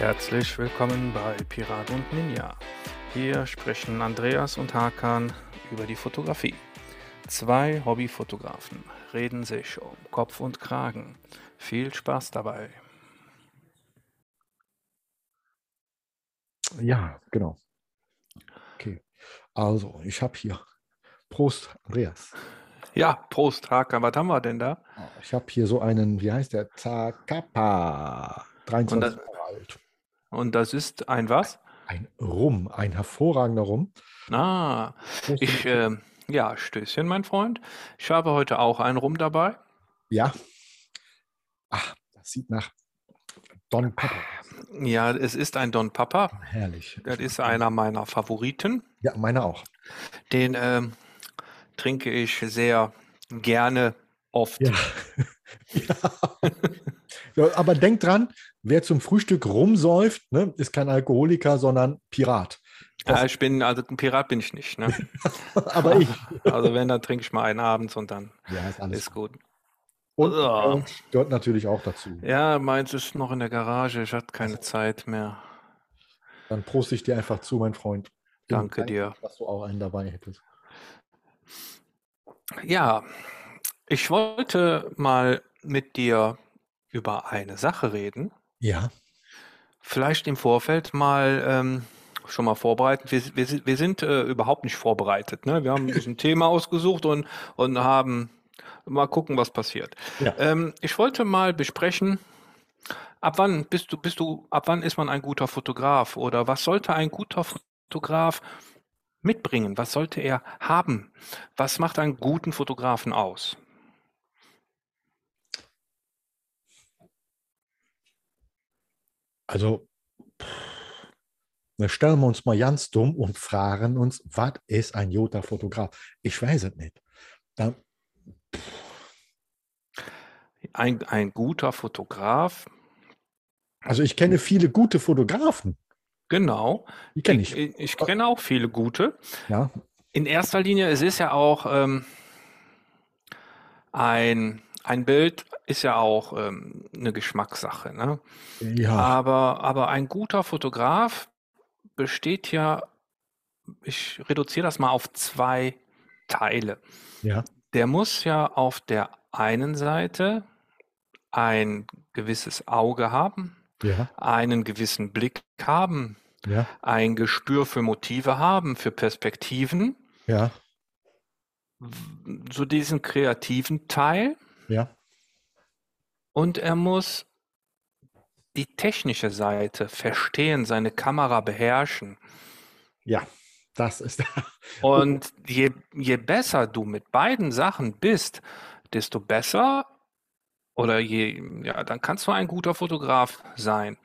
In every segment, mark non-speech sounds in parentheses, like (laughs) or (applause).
Herzlich willkommen bei Pirat und Ninja. Hier sprechen Andreas und Hakan über die Fotografie. Zwei Hobbyfotografen reden sich um Kopf und Kragen. Viel Spaß dabei. Ja, genau. Okay. Also, ich habe hier. Prost, Andreas. Ja, Prost, Hakan. Was haben wir denn da? Ich habe hier so einen, wie heißt der? Zacapa. 23 Und das- Jahre alt. Und das ist ein was? Ein Rum, ein hervorragender Rum. Ah, ich, äh, ja, Stößchen, mein Freund. Ich habe heute auch einen Rum dabei. Ja. Ach, das sieht nach Don aus. Ja, es ist ein Don Papa. Herrlich. Das ist einer meiner Favoriten. Ja, meine auch. Den ähm, trinke ich sehr gerne oft. Ja. (laughs) ja. ja. Aber denk dran, wer zum Frühstück rumsäuft, ne, ist kein Alkoholiker, sondern Pirat. Ja, ich bin, also ein Pirat bin ich nicht. Ne? (laughs) Aber ich. (laughs) Also wenn, dann trinke ich mal einen abends und dann Ja, ist alles ist gut. Und Ah. äh, gehört natürlich auch dazu. Ja, meins ist noch in der Garage. Ich hatte keine Zeit mehr. Dann prost ich dir einfach zu, mein Freund. Danke Dank, dir. Dass du auch einen dabei hättest. Ja, ich wollte mal mit dir über eine Sache reden. Ja. Vielleicht im Vorfeld mal ähm, schon mal vorbereiten. Wir, wir, sind- wir sind äh, überhaupt nicht vorbereitet. Ne? Wir haben ein Thema ausgesucht und, und haben mal gucken, was passiert. Ja. Ähm, ich wollte mal besprechen, ab wann bist du, bist du, ab wann ist man ein guter Fotograf oder was sollte ein guter Fotograf mitbringen? Was sollte er haben? Was macht einen guten Fotografen aus? Also, pff, stellen wir uns mal ganz dumm und fragen uns, was ist ein guter Fotograf? Ich weiß es nicht. Da, Ein, ein guter Fotograf, also ich kenne viele gute Fotografen. genau. Die kenne Ich, ich. ich, ich kenne auch viele gute. Ja. In erster Linie, es ist ja auch ähm, ein, ein Bild ist ja auch ähm, eine Geschmackssache. Ne? Ja. Aber, aber ein guter Fotograf besteht ja, ich reduziere das mal auf zwei Teile. Ja. Der muss ja auf der einen Seite ein gewisses Auge haben, Ja. einen gewissen Blick haben, Ja. ein Gespür für Motive haben, für Perspektiven, Ja. so diesen kreativen Teil. Ja. Und er muss die technische Seite verstehen, seine Kamera beherrschen. Ja. Das ist. Und je, je besser du mit beiden Sachen bist, desto besser oder je, ja, dann kannst du ein guter Fotograf sein.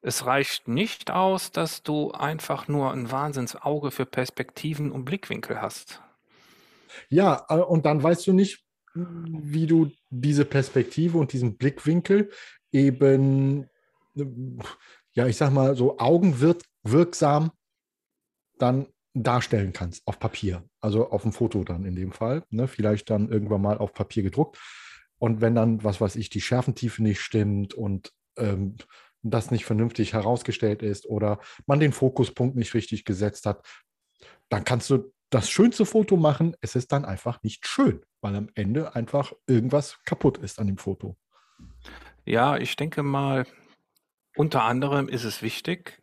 Es reicht nicht aus, dass du einfach nur ein Wahnsinnsauge für Perspektiven und Blickwinkel hast. Ja, äh, und dann weißt du nicht, wie du diese Perspektive und diesen Blickwinkel eben, ja, ich sag mal, so augenwirksam dann darstellen kannst auf Papier. Also auf dem Foto dann in dem Fall. Ne? Vielleicht dann irgendwann mal auf Papier gedruckt. Und wenn dann, was weiß ich, die Schärfentiefe nicht stimmt und ähm, das nicht vernünftig herausgestellt ist oder man den Fokuspunkt nicht richtig gesetzt hat, dann kannst du das schönste Foto machen. Es ist dann einfach nicht schön, weil am Ende einfach irgendwas kaputt ist an dem Foto. Ja, ich denke mal, unter anderem ist es wichtig,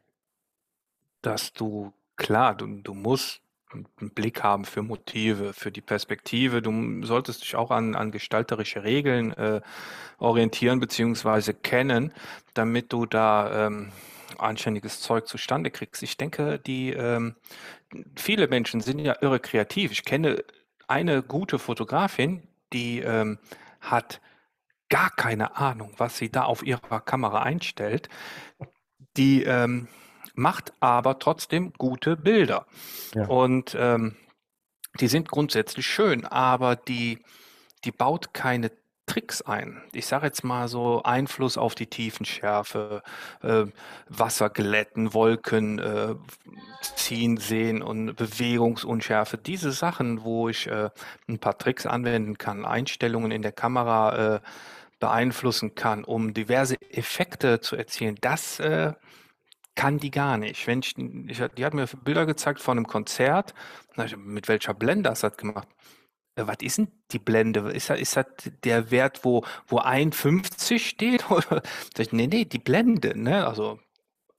dass du, klar, du, du musst einen Blick haben für Motive, für die Perspektive. Du solltest dich auch an, an gestalterische Regeln äh, orientieren bzw. kennen, damit du da ähm, anständiges Zeug zustande kriegst. Ich denke, die ähm, viele Menschen sind ja irre kreativ. Ich kenne eine gute Fotografin, die ähm, hat gar keine Ahnung, was sie da auf ihrer Kamera einstellt. Die ähm, macht aber trotzdem gute Bilder. Ja. Und ähm, die sind grundsätzlich schön, aber die, die baut keine Tricks ein. Ich sage jetzt mal so Einfluss auf die Tiefenschärfe, äh, Wasser glätten, Wolken äh, ziehen sehen und Bewegungsunschärfe. Diese Sachen, wo ich äh, ein paar Tricks anwenden kann, Einstellungen in der Kamera äh, beeinflussen kann, um diverse Effekte zu erzielen, das äh, kann die gar nicht. Wenn ich, ich, die hat mir Bilder gezeigt von einem Konzert, mit welcher Blende das hat gemacht. Äh, was ist denn die Blende? Ist das, ist das der Wert, wo, wo 1,50 steht? (laughs) Oder? Nee, nee, die Blende, ne? Also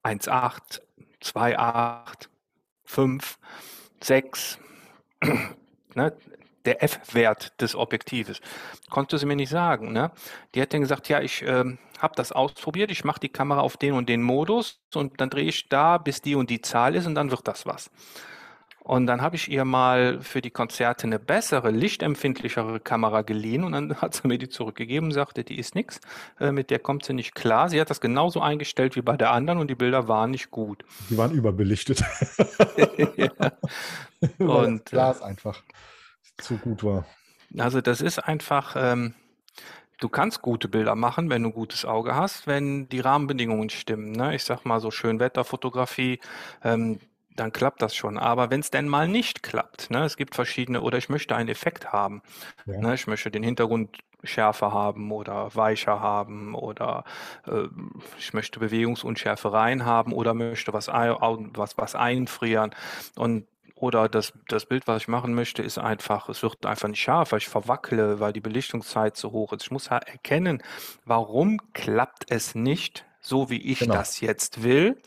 1,8, 2,8, 5, 6, ne? der F-Wert des Objektives. Konnte sie mir nicht sagen. Ne? Die hat dann gesagt, ja, ich äh, habe das ausprobiert, ich mache die Kamera auf den und den Modus und dann drehe ich da, bis die und die Zahl ist und dann wird das was. Und dann habe ich ihr mal für die Konzerte eine bessere, lichtempfindlichere Kamera geliehen und dann (laughs) hat sie mir die zurückgegeben und sagte, die ist nichts, äh, mit der kommt sie nicht klar. Sie hat das genauso eingestellt wie bei der anderen und die Bilder waren nicht gut. Die waren überbelichtet. (laughs) (laughs) ja. Und das Glas äh, einfach zu gut war. Also das ist einfach, ähm, du kannst gute Bilder machen, wenn du ein gutes Auge hast, wenn die Rahmenbedingungen stimmen. Ne? Ich sag mal so schön Wetterfotografie, ähm, dann klappt das schon. Aber wenn es denn mal nicht klappt, ne, es gibt verschiedene, oder ich möchte einen Effekt haben. Ja. Ne, ich möchte den Hintergrund schärfer haben oder weicher haben oder äh, ich möchte Bewegungsunschärfe rein haben oder möchte was, was, was einfrieren. Und oder das, das Bild, was ich machen möchte, ist einfach, es wird einfach nicht scharf, weil ich verwackle, weil die Belichtungszeit zu hoch ist. Ich muss erkennen, warum klappt es nicht so, wie ich genau. das jetzt will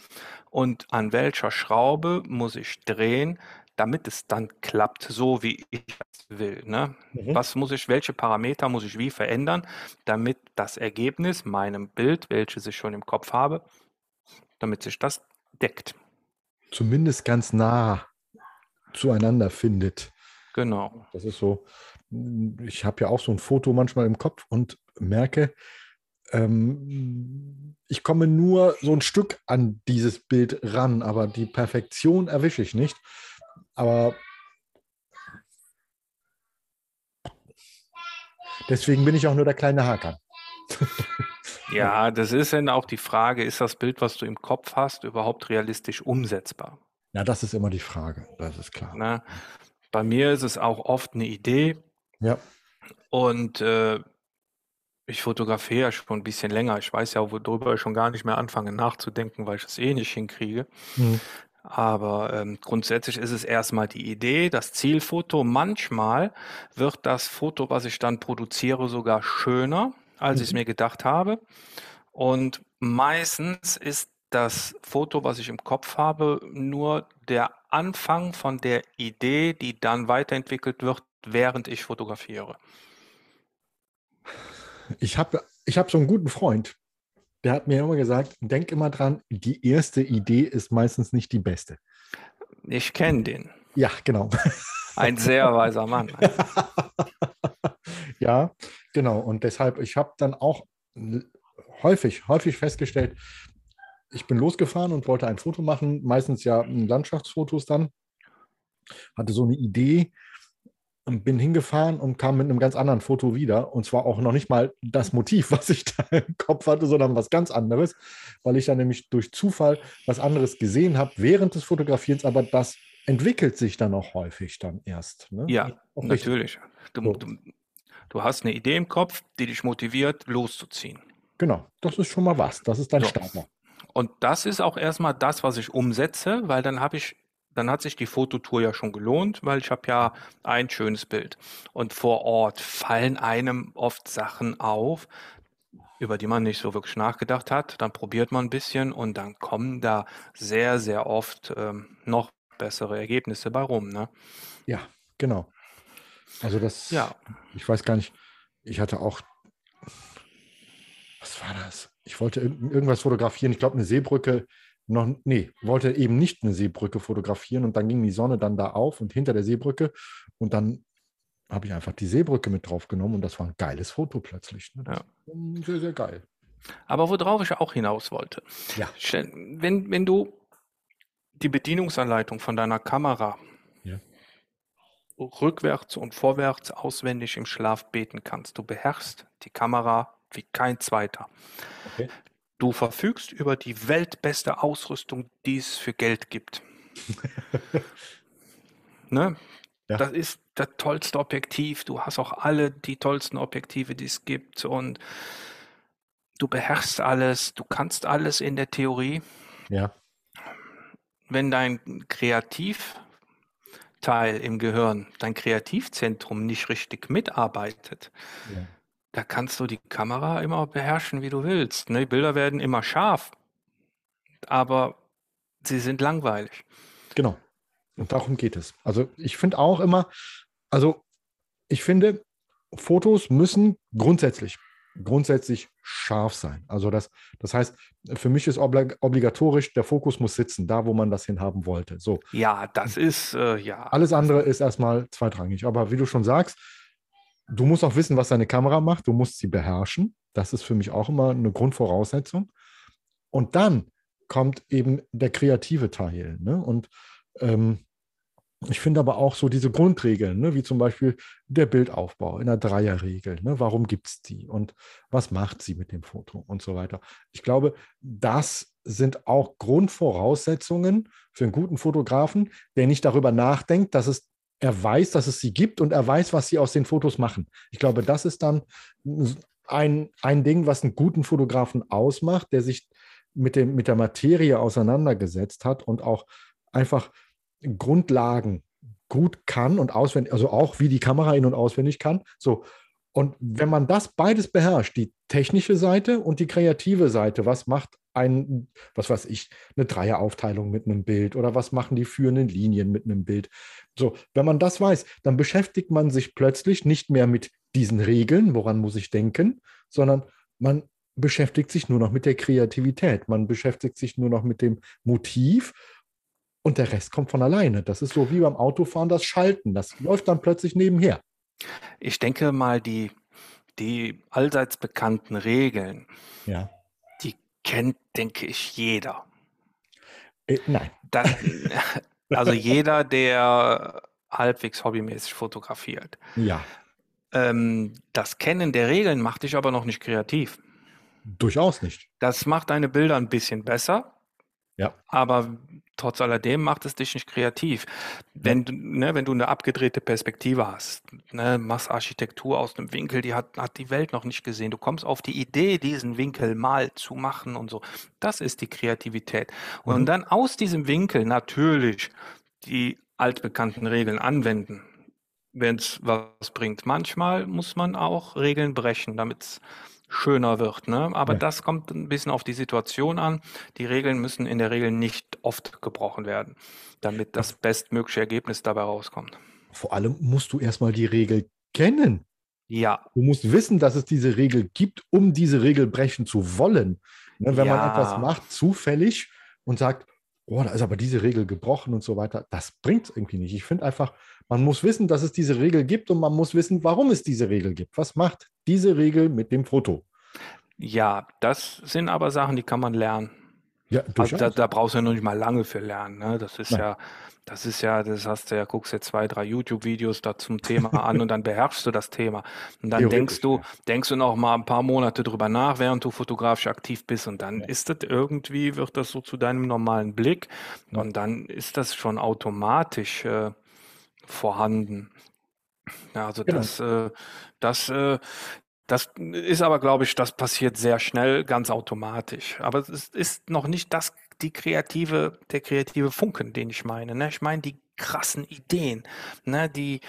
und an welcher Schraube muss ich drehen, damit es dann klappt, so wie ich es will. Ne? Mhm. Was muss ich, welche Parameter muss ich wie verändern, damit das Ergebnis meinem Bild, welches ich schon im Kopf habe, damit sich das deckt. Zumindest ganz nah zueinander findet. Genau. Das ist so, ich habe ja auch so ein Foto manchmal im Kopf und merke, ähm, ich komme nur so ein Stück an dieses Bild ran, aber die Perfektion erwische ich nicht. Aber deswegen bin ich auch nur der kleine Haker. (laughs) ja, das ist dann auch die Frage, ist das Bild, was du im Kopf hast, überhaupt realistisch umsetzbar? Ja, das ist immer die Frage, das ist klar. Na, bei mir ist es auch oft eine Idee. Ja. Und äh, ich fotografiere ja schon ein bisschen länger. Ich weiß ja, worüber ich schon gar nicht mehr anfange nachzudenken, weil ich es eh nicht hinkriege. Mhm. Aber ähm, grundsätzlich ist es erstmal die Idee, das Zielfoto. Manchmal wird das Foto, was ich dann produziere, sogar schöner, als mhm. ich es mir gedacht habe. Und meistens ist das Foto, was ich im Kopf habe, nur der Anfang von der Idee, die dann weiterentwickelt wird, während ich fotografiere. Ich habe ich hab so einen guten Freund, der hat mir immer gesagt, denk immer dran, die erste Idee ist meistens nicht die beste. Ich kenne den. Ja, genau. Ein sehr weiser Mann. (laughs) ja, genau. Und deshalb, ich habe dann auch häufig, häufig festgestellt, ich bin losgefahren und wollte ein Foto machen, meistens ja Landschaftsfotos dann. Hatte so eine Idee, bin hingefahren und kam mit einem ganz anderen Foto wieder. Und zwar auch noch nicht mal das Motiv, (laughs) was ich da im Kopf hatte, sondern was ganz anderes, weil ich dann nämlich durch Zufall was anderes gesehen habe während des Fotografierens, aber das entwickelt sich dann auch häufig dann erst. Ne? Ja, natürlich. Du, so. du, du, hast eine Idee im Kopf, die dich motiviert, loszuziehen. Genau, das ist schon mal was. Das ist dein so. Starter. Und das ist auch erstmal das, was ich umsetze, weil dann habe ich dann hat sich die Fototour ja schon gelohnt, weil ich habe ja ein schönes Bild. Und vor Ort fallen einem oft Sachen auf, über die man nicht so wirklich nachgedacht hat. Dann probiert man ein bisschen und dann kommen da sehr, sehr oft ähm, noch bessere Ergebnisse bei rum. Ne? Ja, genau. Also das, ja. ich weiß gar nicht, ich hatte auch, was war das? Ich wollte irgendwas fotografieren, ich glaube eine Seebrücke noch, nee, wollte eben nicht eine Seebrücke fotografieren und dann ging die Sonne dann da auf und hinter der Seebrücke und dann habe ich einfach die Seebrücke mit drauf genommen und das war ein geiles Foto plötzlich. Ne? Ja. Sehr, sehr geil. Aber worauf ich auch hinaus wollte. Ja. Wenn, wenn du die Bedienungsanleitung von deiner Kamera ja. rückwärts und vorwärts auswendig im Schlaf beten kannst, du beherrschst die Kamera wie kein zweiter. Okay. Du verfügst über die weltbeste Ausrüstung, die es für Geld gibt. (laughs) ne? Ja. Das ist das tollste Objektiv. Du hast auch alle die tollsten Objektive, die es gibt. Und du beherrschst alles, du kannst alles in der Theorie. Ja. Wenn dein Kreativteil im Gehirn, dein Kreativzentrum nicht richtig mitarbeitet, ja. Da kannst du die Kamera immer beherrschen, wie du willst. Ne? Die Bilder werden immer scharf, aber sie sind langweilig. Genau. Und darum geht es. Also ich finde auch immer, also ich finde, Fotos müssen grundsätzlich, grundsätzlich scharf sein. Also das, das heißt, für mich ist obligatorisch, der Fokus muss sitzen, da wo man das hinhaben wollte. So. Ja, das ist, äh, ja. Alles andere ist erstmal zweitrangig. Aber wie du schon sagst, du musst auch wissen, was deine Kamera macht, du musst sie beherrschen. Das ist für mich auch immer eine Grundvoraussetzung. Und dann kommt eben der kreative Teil. Ne? Und ähm, ich finde aber auch so diese Grundregeln, ne, wie zum Beispiel der Bildaufbau in der Dreierregel. Ne, warum gibt es die und was macht sie mit dem Foto und so weiter. Ich glaube, das sind auch Grundvoraussetzungen für einen guten Fotografen, der nicht darüber nachdenkt, dass es er weiß, dass es sie gibt und er weiß, was sie aus den Fotos machen. Ich glaube, das ist dann ein, ein Ding, was einen guten Fotografen ausmacht, der sich mit, dem, mit der Materie auseinandergesetzt hat und auch einfach Grundlagen gut kann und auswendig, also auch wie die Kamera in- und auswendig kann. So. Und wenn man das beides beherrscht, die technische Seite und die kreative Seite, was macht ein, was weiß ich, eine Dreieraufteilung mit einem Bild oder was machen die führenden Linien mit einem Bild? So, wenn man das weiß, dann beschäftigt man sich plötzlich nicht mehr mit diesen Regeln, woran muss ich denken, sondern man beschäftigt sich nur noch mit der Kreativität. Man beschäftigt sich nur noch mit dem Motiv und der Rest kommt von alleine. Das ist so wie beim Autofahren das Schalten. Das läuft dann plötzlich nebenher. Ich denke mal, die, die allseits bekannten Regeln, ja. die kennt, denke ich, jeder. Äh, nein. Das, (laughs) also jeder, der halbwegs hobbymäßig fotografiert. Ja. Ähm, das Kennen der Regeln macht dich aber noch nicht kreativ. Durchaus nicht. Das macht deine Bilder ein bisschen besser. Ja. Aber trotz alledem macht es dich nicht kreativ. Wenn du, ne, wenn du eine abgedrehte Perspektive hast, ne, machst Architektur aus einem Winkel, die hat, hat die Welt noch nicht gesehen. Du kommst auf die Idee, diesen Winkel mal zu machen und so. Das ist die Kreativität. Mhm. Und dann aus diesem Winkel natürlich die altbekannten Regeln anwenden, wenn es was bringt. Manchmal muss man auch Regeln brechen, damit es schöner wird. Ne? Aber ja. das kommt ein bisschen auf die Situation an. Die Regeln müssen in der Regel nicht oft gebrochen werden, damit das bestmögliche Ergebnis dabei rauskommt. Vor allem musst du erstmal die Regel kennen. Ja. Du musst wissen, dass es diese Regel gibt, um diese Regel brechen zu wollen. Ne, wenn ja. man etwas macht, zufällig und sagt, oh, da ist aber diese Regel gebrochen und so weiter, das bringt es irgendwie nicht. Ich finde einfach, man muss wissen, dass es diese Regel gibt und man muss wissen, warum es diese Regel gibt. Was macht diese Regel mit dem Foto? Ja, das sind aber Sachen, die kann man lernen. Ja, also da, da, brauchst du ja noch nicht mal lange für lernen. Ne? Das ist Nein. ja, das ist ja, das hast du ja, guckst dir zwei, drei YouTube-Videos da zum Thema (laughs) an und dann beherrschst du das Thema. Und dann denkst du, denkst du noch mal ein paar Monate drüber nach, während du fotografisch aktiv bist und dann ja. ist das irgendwie, wird das so zu deinem normalen Blick ja. und dann ist das schon automatisch äh, vorhanden. Ja, also genau. das, äh, das, äh, das ist aber, glaube ich, das passiert sehr schnell, ganz automatisch. Aber es ist noch nicht das, die kreative, der kreative Funken, den ich meine. Ne? Ich meine die krassen Ideen, ne? die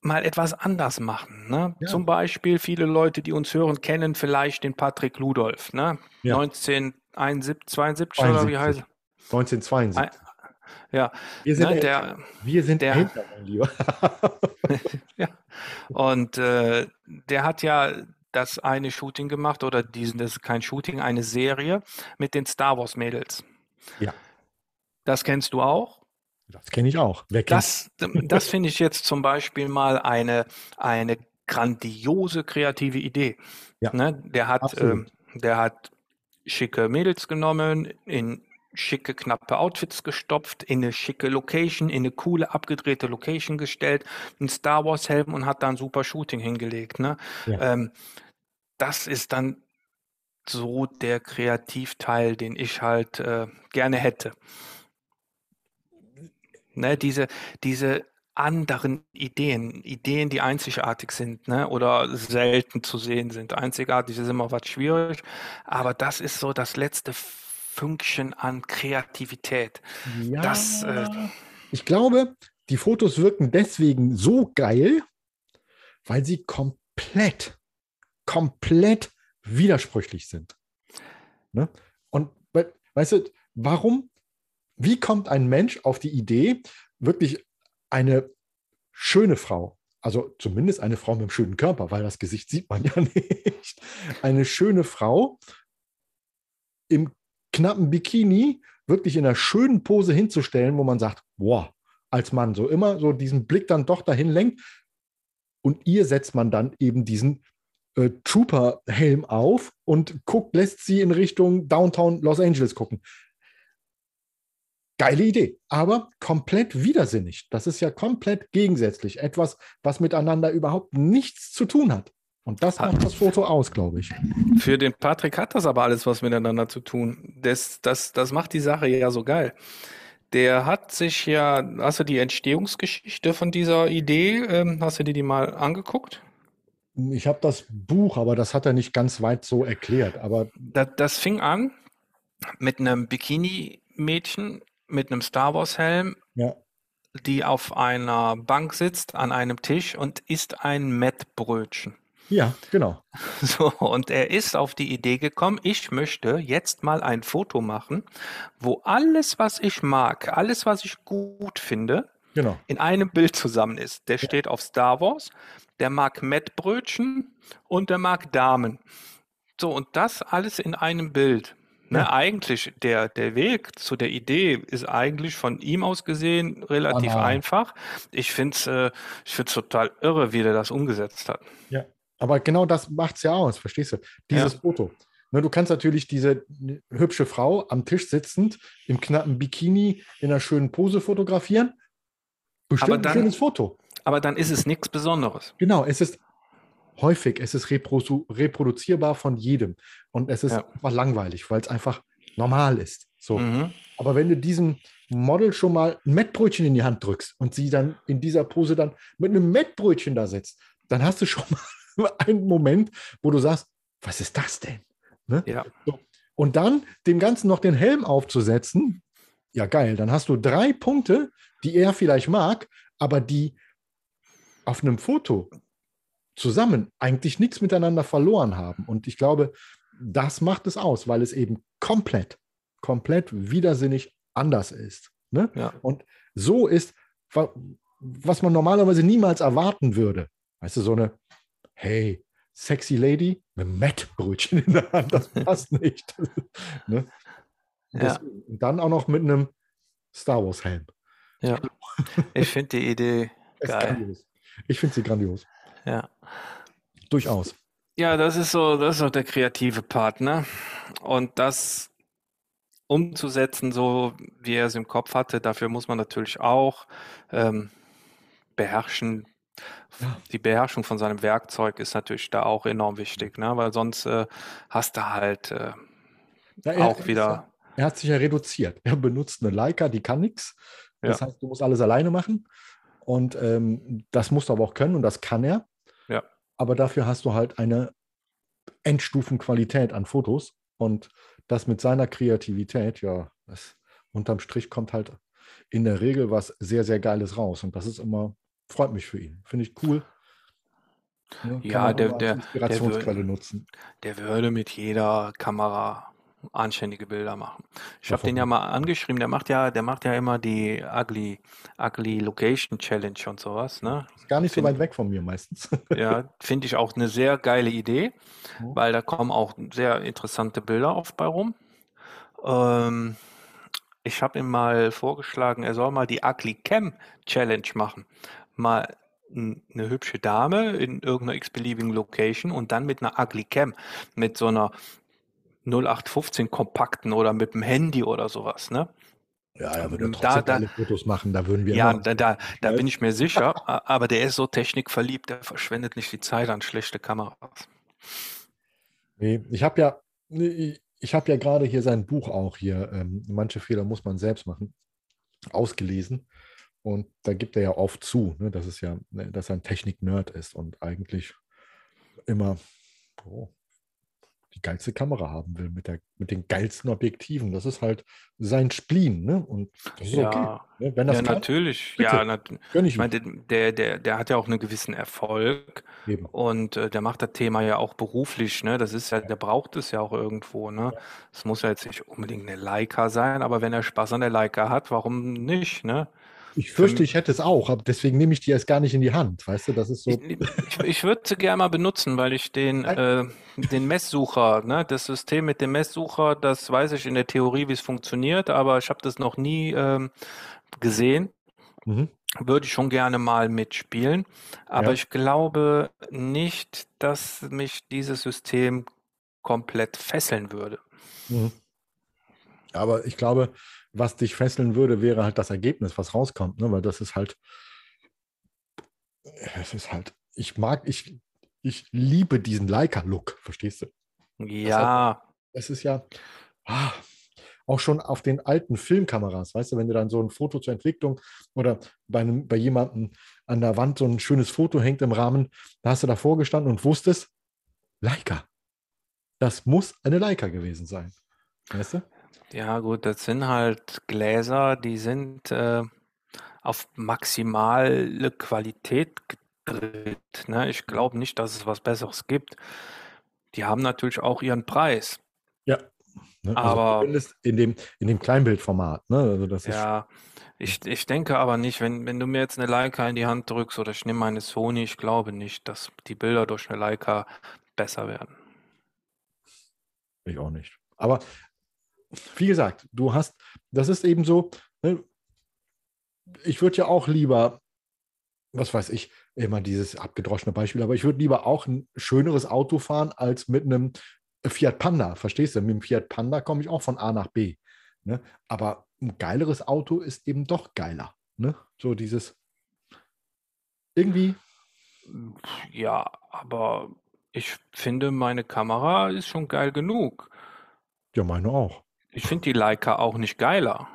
mal etwas anders machen. Ne? Ja. Zum Beispiel viele Leute, die uns hören, kennen vielleicht den Patrick Ludolf. Ne? Ja. 1971, 72 oder wie heißt er? 1972. Ja, wir sind, ne, der, wir sind der, älter, mein Lieber. (laughs) ja. Und äh, der hat ja das eine Shooting gemacht oder diesen, das ist kein Shooting, eine Serie mit den Star Wars Mädels. Ja. Das kennst du auch? Das kenne ich auch. Wer das das finde ich jetzt zum Beispiel mal eine, eine grandiose kreative Idee. Ja. Ne? Der hat, äh, der hat schicke Mädels genommen, in schicke, knappe Outfits gestopft, in eine schicke Location, in eine coole, abgedrehte Location gestellt, einen Star Wars-Helm und hat da ein super Shooting hingelegt. Ne? Ja. Ähm, das ist dann so der Kreativteil, den ich halt äh, gerne hätte. Ne, diese, diese anderen Ideen, Ideen, die einzigartig sind, ne? Oder selten zu sehen sind. Einzigartig ist immer was schwierig, aber das ist so das letzte Fünkchen an Kreativität. Ja, Das, äh, ich glaube, die Fotos wirken deswegen so geil, weil sie komplett, komplett widersprüchlich sind. Ne? Und we- weißt du, warum, wie kommt ein Mensch auf die Idee, wirklich eine schöne Frau, also zumindest eine Frau mit einem schönen Körper, weil das Gesicht sieht man (laughs) ja nicht, eine schöne Frau im knappen Bikini wirklich in einer schönen Pose hinzustellen, wo man sagt, boah, als Mann so immer so diesen Blick dann doch dahin lenkt und ihr setzt man dann eben diesen äh, Trooper-Helm auf und guckt, lässt sie in Richtung Downtown Los Angeles gucken. Geile Idee, aber komplett widersinnig. Das ist ja komplett gegensätzlich. Etwas, was miteinander überhaupt nichts zu tun hat. Und das Hat- macht das Foto aus, glaube ich. Für den Patrick hat das aber alles was miteinander zu tun. Das, das, das macht die Sache ja so geil. Der hat sich ja, hast du die Entstehungsgeschichte von dieser Idee, ähm, hast du dir die mal angeguckt? Ich habe das Buch, aber das hat er nicht ganz weit so erklärt. Aber Das, das fing an mit einem Bikini-Mädchen mit einem Star Wars-Helm, ja, die auf einer Bank sitzt an einem Tisch und isst ein Mettbrötchen. Ja, genau. (laughs) So, und er ist auf die Idee gekommen, ich möchte jetzt mal ein Foto machen, wo alles, was ich mag, alles, was ich gut finde, Genau. in einem Bild zusammen ist. Der steht auf Star Wars, der mag Mettbrötchen und der mag Damen. So, und das alles in einem Bild. Ne, Ja. Eigentlich, der, der Weg zu der Idee ist eigentlich von ihm aus gesehen relativ Banal. einfach. Ich finde es äh, ich find's total irre, wie der das umgesetzt hat. Ja, aber genau das macht es ja aus, verstehst du? Dieses Foto. Ne, du kannst natürlich diese hübsche Frau am Tisch sitzend, im knappen Bikini, in einer schönen Pose fotografieren. Bestimmt Aber dann- ein schönes Foto. Aber dann ist es nichts Besonderes. Genau, es ist häufig, es ist reprodu reproduzierbar von jedem. Und es ist Ja. einfach langweilig, weil es einfach normal ist. So. Mhm. Aber wenn du diesem Model schon mal ein Mettbrötchen in die Hand drückst und sie dann in dieser Pose dann mit einem Mettbrötchen da sitzt, dann hast du schon mal (laughs) einen Moment, wo du sagst, was ist das denn? Ne? Ja. Und dann dem Ganzen noch den Helm aufzusetzen, ja geil, dann hast du drei Punkte, die er vielleicht mag, aber die auf einem Foto zusammen eigentlich nichts miteinander verloren haben. Und ich glaube, das macht es aus, weil es eben komplett, komplett widersinnig anders ist. Ne? Ja. Und so ist, wa- was man normalerweise niemals erwarten würde. Weißt du, so eine, hey, sexy Lady mit Mettbrötchen in der Hand, das (laughs) passt nicht. ne? Ja. Deswegen- Und dann auch noch mit einem Star Wars-Helm. Ja. Ich (laughs) finde die Idee Geil. Ich finde sie grandios. Ja. Durchaus. Ja, das ist so, das ist so der kreative Part, ne? Und das umzusetzen, so wie er es im Kopf hatte, dafür muss man natürlich auch ähm, beherrschen. Die Beherrschung von seinem Werkzeug ist natürlich da auch enorm wichtig, ne? Weil sonst äh, hast du halt äh, Ja, er- auch er wieder. Er hat sich ja reduziert. Er benutzt eine Leica, die kann nichts. Das Ja. heißt, du musst alles alleine machen. Und ähm, das musst du aber auch können und das kann er. Ja. Aber dafür hast du halt eine Endstufenqualität an Fotos. Und das mit seiner Kreativität, ja, das, unterm Strich kommt halt in der Regel was sehr, sehr Geiles raus. Und das ist immer, freut mich für ihn. Finde ich cool. Ne, Ja, man der- der- der Inspirationsquelle nutzen. Der würde mit jeder Kamera anständige Bilder machen. Ich habe den ja mal angeschrieben, der macht ja, der macht ja immer die Ugly, Ugly Location Challenge und sowas, ne? Ist gar nicht so Find- weit weg von mir meistens. (laughs) Ja, finde ich auch eine sehr geile Idee, Mhm. weil da kommen auch sehr interessante Bilder oft bei rum. Ähm, ich habe ihm mal vorgeschlagen, er soll mal die Ugly Cam Challenge machen. Mal eine hübsche Dame in irgendeiner x-beliebigen Location und dann mit einer Ugly Cam, mit so einer 0815 kompakten oder mit dem Handy oder sowas, ne? Ja, er würde Da- trotzdem da- geile Fotos machen, da würden wir Ja, da, da, da bin ich mir sicher, aber der ist so technikverliebt, der verschwendet nicht die Zeit an schlechte Kameras. Nee, ich habe ja, ich habe ja gerade hier sein Buch auch hier, ähm, manche Fehler muss man selbst machen, ausgelesen. Und da gibt er ja oft zu, ne, dass es ja, ne, dass er ein Technik-Nerd ist und eigentlich immer oh, die geilste Kamera haben will, mit, der, mit den geilsten Objektiven. Das ist halt sein Spleen, ne? Und das ist Ja, okay. Ne? Wenn das ja, kann, natürlich. bitte, Ja, nat ich meine, der, der, der hat ja auch einen gewissen Erfolg Eben. und äh, der macht das Thema ja auch beruflich, ne? Das ist ja, der braucht es ja auch irgendwo, ne? Es muss ja jetzt nicht unbedingt eine Leica sein, aber wenn er Spaß an der Leica hat, warum nicht, ne? Ich Für, fürchte, ich hätte es auch, aber deswegen nehme ich die erst gar nicht in die Hand. Weißt du, das ist Ich, so. ich, ich würde sie gerne mal benutzen, weil ich den, äh, den Messsucher, ne, das System mit dem Messsucher, das weiß ich in der Theorie, wie es funktioniert, aber ich habe das noch nie ähm, gesehen. Mhm. Würde ich schon gerne mal mitspielen, aber Ja. ich glaube nicht, dass mich dieses System komplett fesseln würde. Mhm. Aber ich glaube, was dich fesseln würde, wäre halt das Ergebnis, was rauskommt, ne? Weil das ist halt, es ist halt, ich mag, ich, ich liebe diesen Leica-Look, verstehst du? Ja, es ist ja ah, auch schon auf den alten Filmkameras, weißt du, wenn du dann so ein Foto zur Entwicklung oder bei, einem, bei jemandem an der Wand so ein schönes Foto hängt im Rahmen, da hast du davor gestanden und wusstest, Leica, das muss eine Leica gewesen sein. Weißt du? Ja gut, das sind halt Gläser, die sind äh, auf maximale Qualität gedreht. Ne? Ich glaube nicht, dass es was Besseres gibt. Die haben natürlich auch ihren Preis, Ja. Ne? Also aber zumindest in dem, in dem Kleinbildformat. Ne? Also das ja, ich, ich denke aber nicht, wenn, wenn du mir jetzt eine Leica in die Hand drückst oder ich nehme meine Sony, ich glaube nicht, dass die Bilder durch eine Leica besser werden. ich auch nicht. Aber wie gesagt, du hast, das ist eben so, ne? ich würde ja auch lieber, was weiß ich, immer dieses abgedroschene Beispiel, aber ich würde lieber auch ein schöneres Auto fahren als mit einem Fiat Panda, verstehst du? Mit dem Fiat Panda komme ich auch von A nach B. Ne? Aber ein geileres Auto ist eben doch geiler. Ne? So dieses irgendwie, Ja, aber ich finde, meine Kamera ist schon geil genug. ja, meine auch. Ich finde die Leica auch nicht geiler,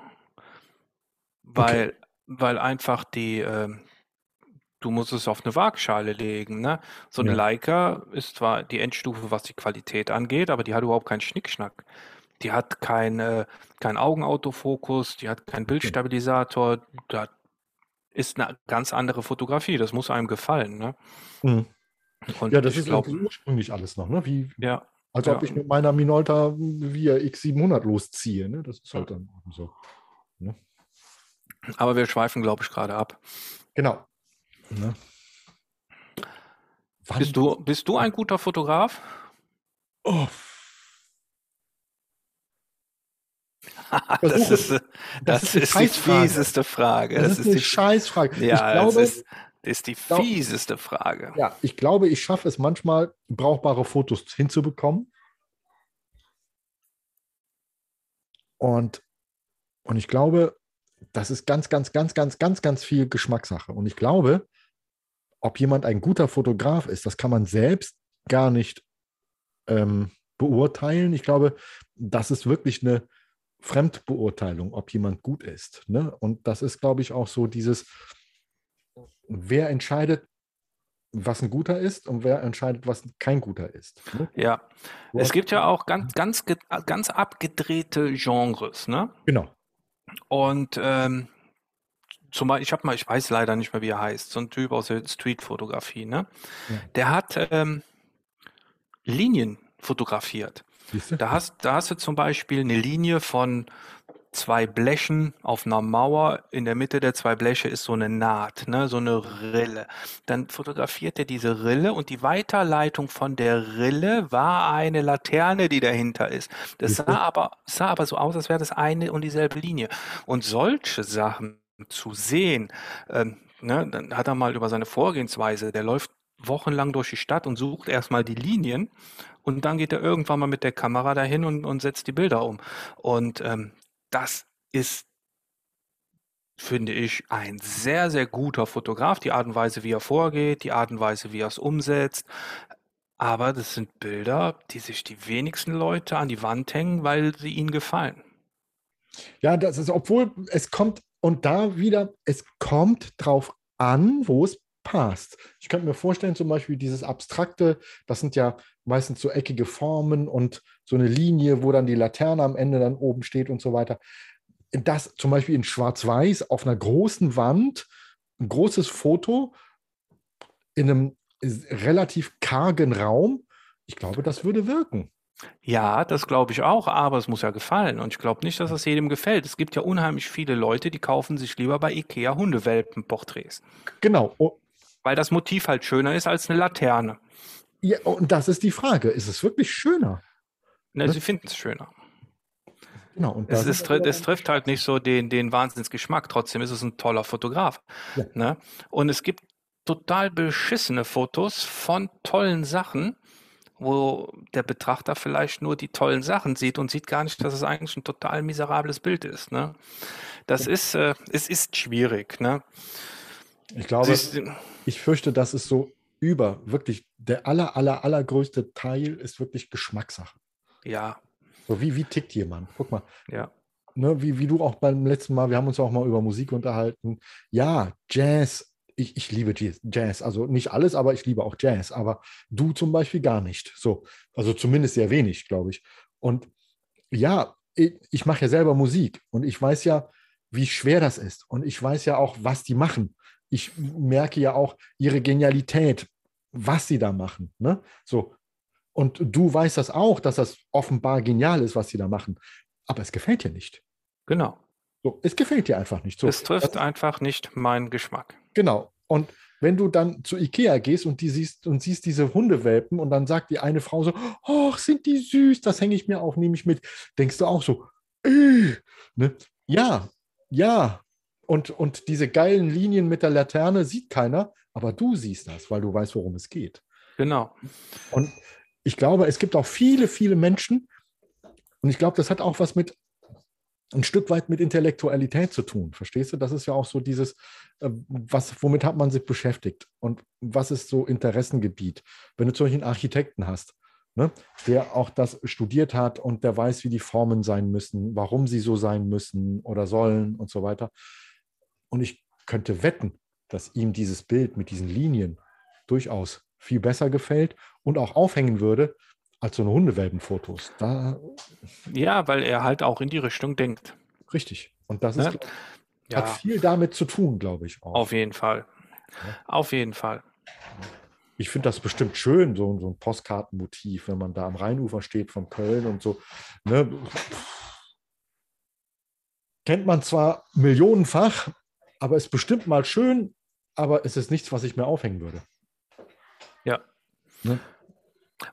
Okay. weil, weil einfach die, ähm, du musst es auf eine Waagschale legen, ne? So eine Ja. Leica ist zwar die Endstufe, was die Qualität angeht, aber die hat überhaupt keinen Schnickschnack. Die hat kein, äh, keinen Augenautofokus, die hat keinen. Bildstabilisator, da ist eine ganz andere Fotografie. Das muss einem gefallen, ne? Mhm. Ja, das ist glaube, irgendwie ursprünglich alles noch, ne? Wie, ja, als ob ja. ich mit meiner Minolta Via X700 losziehe, ne? Das ist halt dann so. Ne? Aber wir schweifen, glaube ich, gerade ab. Genau. Ne? Bist du, bist du ein guter Fotograf? Oh, (laughs) Das ist, das das ist eine ist die fieseste Frage. Das Das ist ist die, Scheißfrage. Ich ja, das glaube, ist, ist die glaub, fieseste Frage. ja, ich glaube, ich schaffe es manchmal, brauchbare Fotos hinzubekommen. Und, und ich glaube, das ist ganz, ganz, ganz, ganz, ganz, ganz viel Geschmackssache. Und ich glaube, ob jemand ein guter Fotograf ist, das kann man selbst gar nicht ähm, beurteilen. Ich glaube, das ist wirklich eine Fremdbeurteilung, ob jemand gut ist. Ne? Und das ist, glaube ich, auch so dieses, wer entscheidet, was ein guter ist und wer entscheidet, was kein guter ist. Ne? Ja, Du es gibt ja auch ganz, ganz, ganz abgedrehte Genres, ne? genau. Und ähm, zum Beispiel, ich habe mal, ich weiß leider nicht mehr, wie er heißt, so ein Typ aus der Streetfotografie, ne? Ja. Der hat ähm, Linien fotografiert. Da hast, da hast du zum Beispiel eine Linie von zwei Blechen auf einer Mauer. In der Mitte der zwei Bleche ist so eine Naht, ne, so eine Rille. Dann fotografiert er diese Rille und die Weiterleitung von der Rille war eine Laterne, die dahinter ist. Das Siehst sah aber, sah aber so aus, als wäre das eine und dieselbe Linie. Und solche Sachen zu sehen, ähm, ne, dann hat er mal über seine Vorgehensweise, der läuft wochenlang durch die Stadt und sucht erstmal die Linien und dann geht er irgendwann mal mit der Kamera dahin und, und setzt die Bilder um. Und ähm, das ist, finde ich, ein sehr, sehr guter Fotograf. Die Art und Weise, wie er vorgeht, die Art und Weise, wie er es umsetzt. Aber das sind Bilder, die sich die wenigsten Leute an die Wand hängen, weil sie ihnen gefallen. Ja, das ist, obwohl es kommt und da wieder, es kommt drauf an, wo es passt. Ich könnte mir vorstellen, zum Beispiel dieses Abstrakte, das sind ja meistens so eckige Formen und so eine Linie, wo dann die Laterne am Ende dann oben steht und so weiter. Das zum Beispiel in Schwarz-Weiß auf einer großen Wand, ein großes Foto in einem relativ kargen Raum. Ich glaube, das würde wirken. Ja, das glaube ich auch, aber es muss ja gefallen. Und ich glaube nicht, dass das jedem gefällt. Es gibt ja unheimlich viele Leute, die kaufen sich lieber bei Ikea Hundewelpenporträts. Genau. Weil das Motiv halt schöner ist als eine Laterne. Ja, und das ist die Frage. Ist es wirklich schöner? Ne, sie finden es schöner. Genau, und Es, ist, ist es trifft halt nicht so den, den Wahnsinnsgeschmack. Trotzdem ist es ein toller Fotograf. Ja. Ne? Und es gibt total beschissene Fotos von tollen Sachen, wo der Betrachter vielleicht nur die tollen Sachen sieht und sieht gar nicht, dass es eigentlich ein total miserables Bild ist. Ne? Das ist, äh, es ist schwierig. Ne? Ich glaube, Siehst, ich fürchte, das ist so über, wirklich der aller, aller, allergrößte Teil ist wirklich Geschmackssache. ja, So wie, wie tickt jemand? Guck mal, ja, ne, wie, wie du auch beim letzten Mal, wir haben uns auch mal über Musik unterhalten. Ja, Jazz, ich, ich liebe Jazz- also nicht alles, aber ich liebe auch Jazz, aber du zum Beispiel gar nicht. So, also zumindest sehr wenig, glaube ich. Und ja, ich, ich mache ja selber Musik und ich weiß ja, wie schwer das ist. Und ich weiß ja auch, was die machen. Ich merke ja auch ihre Genialität, was sie da machen. Ne? So. Und du weißt das auch, dass das offenbar genial ist, was sie da machen. Aber es gefällt dir nicht. genau. So, es gefällt dir einfach nicht. So, es trifft das- einfach nicht meinen Geschmack. Genau. Und wenn du dann zu Ikea gehst und die siehst und siehst diese Hundewelpen und dann sagt die eine Frau so, ach, sind die süß, das hänge ich mir auf, nehme ich mit, denkst du auch so, äh, ne? ja, ja. Und, und diese geilen Linien mit der Laterne sieht keiner, aber du siehst das, weil du weißt, worum es geht. Genau. Und ich glaube, es gibt auch viele, viele Menschen, und ich glaube, das hat auch was mit ein Stück weit mit Intellektualität zu tun. Verstehst du? Das ist ja auch so dieses, äh, was, womit hat man sich beschäftigt und was ist so Interessengebiet? Wenn du zum Beispiel einen Architekten hast, ne, der auch das studiert hat und der weiß, wie die Formen sein müssen, warum sie so sein müssen oder sollen und so weiter. Und ich könnte wetten, dass ihm dieses Bild mit diesen Linien durchaus viel besser gefällt und auch aufhängen würde als so eine Hundewelpenfotos. Da Ja, weil er halt auch in die Richtung denkt. richtig. Und das ist, Ne? glaub- Ja, hat viel damit zu tun, glaube ich auch. auf jeden Fall. Ja. Auf jeden Fall. Ich finde das bestimmt schön, so, so ein Postkartenmotiv, wenn man da am Rheinufer steht von Köln und so. Ne? Kennt man zwar millionenfach, aber ist bestimmt mal schön, aber es ist nichts, was ich mir aufhängen würde. Ja. Ne?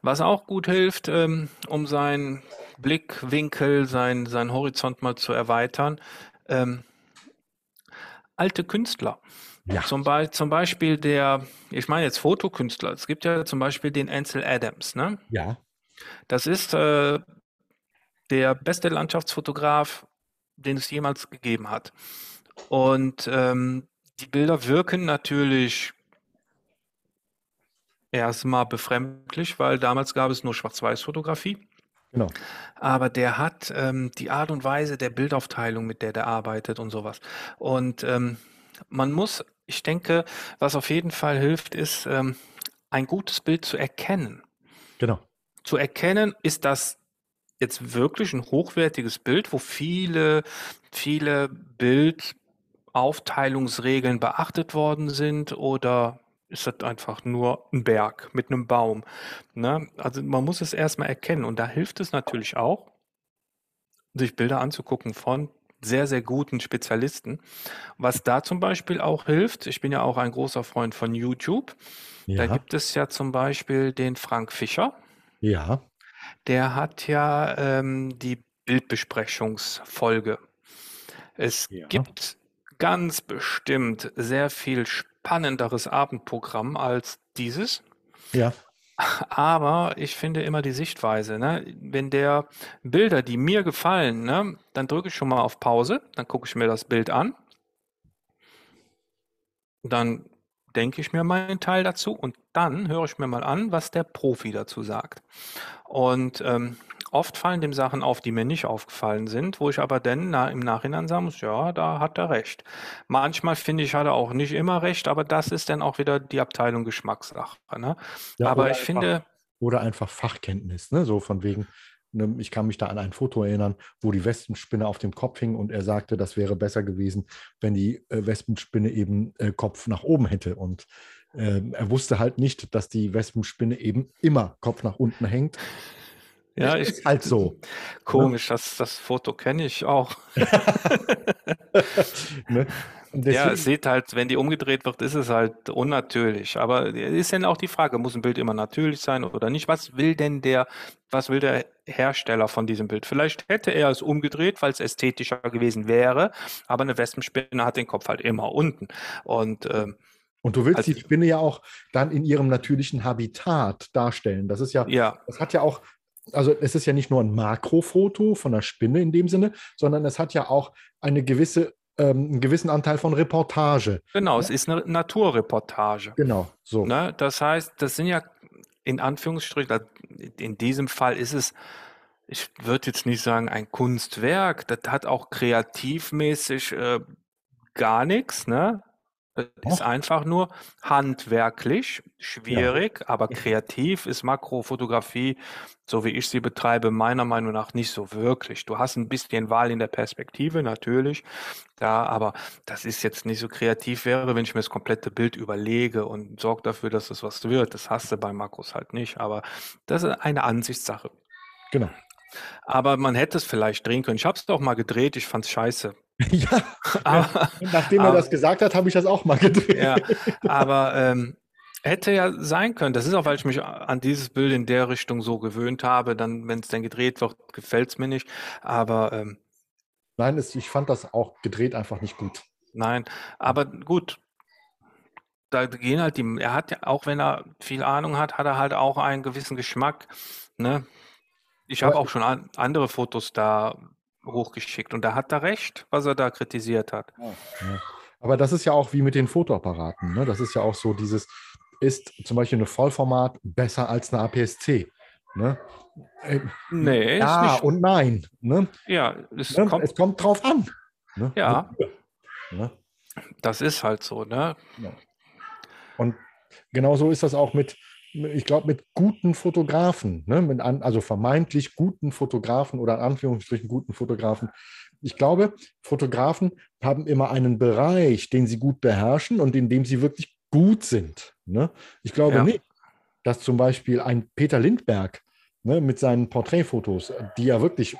Was auch gut hilft, ähm, um seinen Blickwinkel, sein, seinen Horizont mal zu erweitern, ähm, alte Künstler. Ja, Zum, Be zum Beispiel der, ich meine jetzt Fotokünstler. Es gibt ja zum Beispiel den Ansel Adams, ne? ja, Das ist äh, der beste Landschaftsfotograf, den es jemals gegeben hat. Und ähm, die Bilder wirken natürlich erstmal befremdlich, weil damals gab es nur Schwarz-Weiß-Fotografie. genau. Aber der hat ähm, die Art und Weise der Bildaufteilung, mit der der arbeitet und sowas. Und ähm, man muss, ich denke, was auf jeden Fall hilft, ist, ähm, ein gutes Bild zu erkennen. Genau. Zu erkennen, ist das jetzt wirklich ein hochwertiges Bild, wo viele, viele Bildaufteilungsregeln beachtet worden sind oder ist das einfach nur ein Berg mit einem Baum? Ne? Also man muss es erstmal erkennen und da hilft es natürlich auch, sich Bilder anzugucken von sehr, sehr guten Spezialisten. Was da zum Beispiel auch hilft, ich bin ja auch ein großer Freund von YouTube, da Ja, gibt es ja zum Beispiel den Frank Fischer, ja, der hat ja ähm, die Bildbesprechungsfolge. Es Ja. gibt ganz bestimmt sehr viel spannenderes Abendprogramm als dieses. ja, Aber ich finde immer die Sichtweise, ne? Wenn der Bilder, die mir gefallen, ne, dann drücke ich schon mal auf Pause, dann gucke ich mir das Bild an, dann denke ich mir meinen Teil dazu und dann höre ich mir mal an, was der Profi dazu sagt. Und ähm, Oft fallen dem Sachen auf, die mir nicht aufgefallen sind, wo ich aber dann na, im Nachhinein sagen muss, ja, da hat er recht. Manchmal finde ich, hat er auch nicht immer recht, aber das ist dann auch wieder die Abteilung Geschmackssache. Ne? Ja, aber oder ich einfach- finde, Oder einfach Fachkenntnis, ne? so von wegen, ne, ich kann mich da an ein Foto erinnern, wo die Wespenspinne auf dem Kopf hing und er sagte, das wäre besser gewesen, wenn die äh, Wespenspinne eben äh, Kopf nach oben hätte. Und ähm, er wusste halt nicht, dass die Wespenspinne eben immer Kopf nach unten hängt. Ja, ich, ist halt so. komisch, das, das Foto kenne ich auch. (laughs) ne? Ja, es sieht halt, wenn die umgedreht wird, ist es halt unnatürlich. Aber ist dann auch die Frage, muss ein Bild immer natürlich sein oder nicht? Was will denn der, was will der Hersteller von diesem Bild? Vielleicht hätte er es umgedreht, weil es ästhetischer gewesen wäre, aber eine Wespenspinne hat den Kopf halt immer unten. Und ähm, und du willst also- die Spinne ja auch dann in ihrem natürlichen Habitat darstellen. Das ist ja, ja, Das hat ja auch, also es ist ja nicht nur ein Makrofoto von der Spinne in dem Sinne, sondern es hat ja auch eine gewisse, ähm, einen gewissen Anteil von Reportage. genau, es ist eine Naturreportage. Genau, so. Ne? Das heißt, das sind ja in Anführungsstrichen, da- in diesem Fall ist es, ich würde jetzt nicht sagen ein Kunstwerk, das hat auch kreativmäßig äh, gar nichts, ne? Das ist einfach nur handwerklich schwierig, aber kreativ ist Makrofotografie, so wie ich sie betreibe, meiner Meinung nach nicht so wirklich. Du hast ein bisschen Wahl in der Perspektive, natürlich, da, aber das ist jetzt nicht so kreativ wäre, wenn ich mir das komplette Bild überlege und sorge dafür, dass es was wird. Das hast du bei Makros halt nicht, aber das ist eine Ansichtssache. Genau. Aber man hätte es vielleicht drehen können. Ich habe es doch mal gedreht, ich fand's scheiße. (laughs) ja, Aber, nachdem er aber- das gesagt hat, habe ich das auch mal gedreht. ja, aber ähm, hätte ja sein können. Das ist auch, weil ich mich an dieses Bild in der Richtung so gewöhnt habe. Dann, wenn es dann gedreht wird, gefällt es mir nicht. Aber ähm, Nein, es, ich fand das auch gedreht einfach nicht gut. Nein, aber gut. Da gehen halt die, er hat ja, auch wenn er viel Ahnung hat, hat er halt auch einen gewissen Geschmack. Ne? Ich habe auch schon an, andere Fotos da hochgeschickt und da hat er recht, was er da kritisiert hat. Aber das ist ja auch wie mit den Fotoapparaten. Ne? Das ist ja auch so dieses, ist zum Beispiel eine Vollformat besser als eine APS-C? Ne? Äh, Nee, ist ja nicht. und nein. Ne? Ja, es Ne? kommt, es kommt drauf an. Ne? Ja. Ne? das ist halt so, ne? Und genauso ist das auch mit, ich glaube, mit guten Fotografen, ne? mit an, also vermeintlich guten Fotografen oder in Anführungsstrichen guten Fotografen. Ich glaube, Fotografen haben immer einen Bereich, den sie gut beherrschen und in dem sie wirklich gut sind. Ne? Ich glaube Ja. nicht, dass zum Beispiel ein Peter Lindberg ne, mit seinen Porträtfotos, die ja wirklich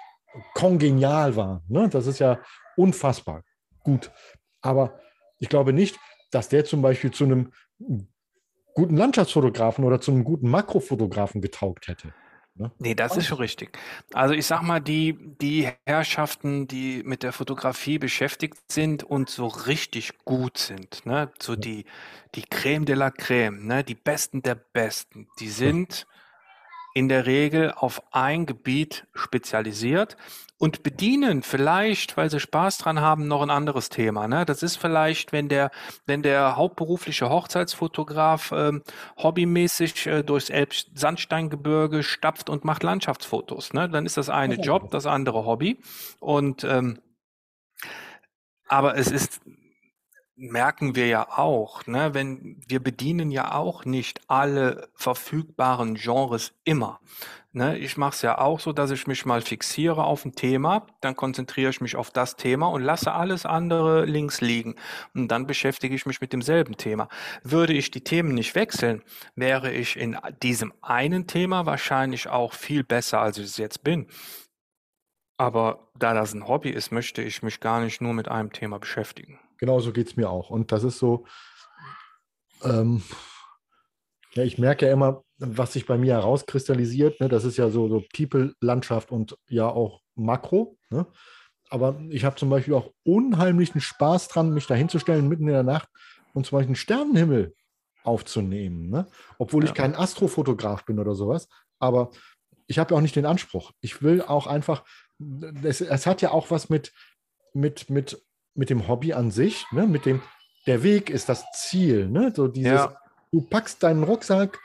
kongenial waren, ne? das ist ja unfassbar gut. Aber ich glaube nicht, dass der zum Beispiel zu einem guten Landschaftsfotografen oder zu einem guten Makrofotografen getaugt hätte. Ne? Nee, das ist schon richtig. Also ich sag mal, die, die Herrschaften, die mit der Fotografie beschäftigt sind und so richtig gut sind, ne, so die, die Creme de la Creme, ne, die Besten der Besten, die sind in der Regel auf ein Gebiet spezialisiert und bedienen vielleicht, weil sie Spaß dran haben, noch ein anderes Thema. Ne? Das ist vielleicht, wenn der, wenn der hauptberufliche Hochzeitsfotograf ähm, hobbymäßig äh, durchs Elbsandsteingebirge stapft und macht Landschaftsfotos. Ne? Dann ist das eine. Job, das andere Hobby. Und ähm, aber es ist, merken wir ja auch, ne? wenn wir bedienen ja auch nicht alle verfügbaren Genres immer. Ne? Ich mache es ja auch so, dass ich mich mal fixiere auf ein Thema, dann konzentriere ich mich auf das Thema und lasse alles andere links liegen. Und dann beschäftige ich mich mit demselben Thema. Würde ich die Themen nicht wechseln, wäre ich in diesem einen Thema wahrscheinlich auch viel besser, als ich es jetzt bin. Aber da das ein Hobby ist, möchte ich mich gar nicht nur mit einem Thema beschäftigen. Genauso geht es mir auch. Und das ist so, ähm, ja, ich merke ja immer, was sich bei mir herauskristallisiert. Ne? Das ist ja so, so People, Landschaft und ja auch Makro. Ne? Aber ich habe zum Beispiel auch unheimlichen Spaß dran, mich da hinzustellen mitten in der Nacht und zum Beispiel einen Sternenhimmel aufzunehmen. Ne? Obwohl ich Ja. kein Astrofotograf bin oder sowas. Aber ich habe ja auch nicht den Anspruch. Ich will auch einfach, es, es hat ja auch was mit, mit, mit, mit dem Hobby an sich, ne? mit dem, der Weg ist das Ziel. Ne? So dieses, Ja. du packst deinen Rucksack,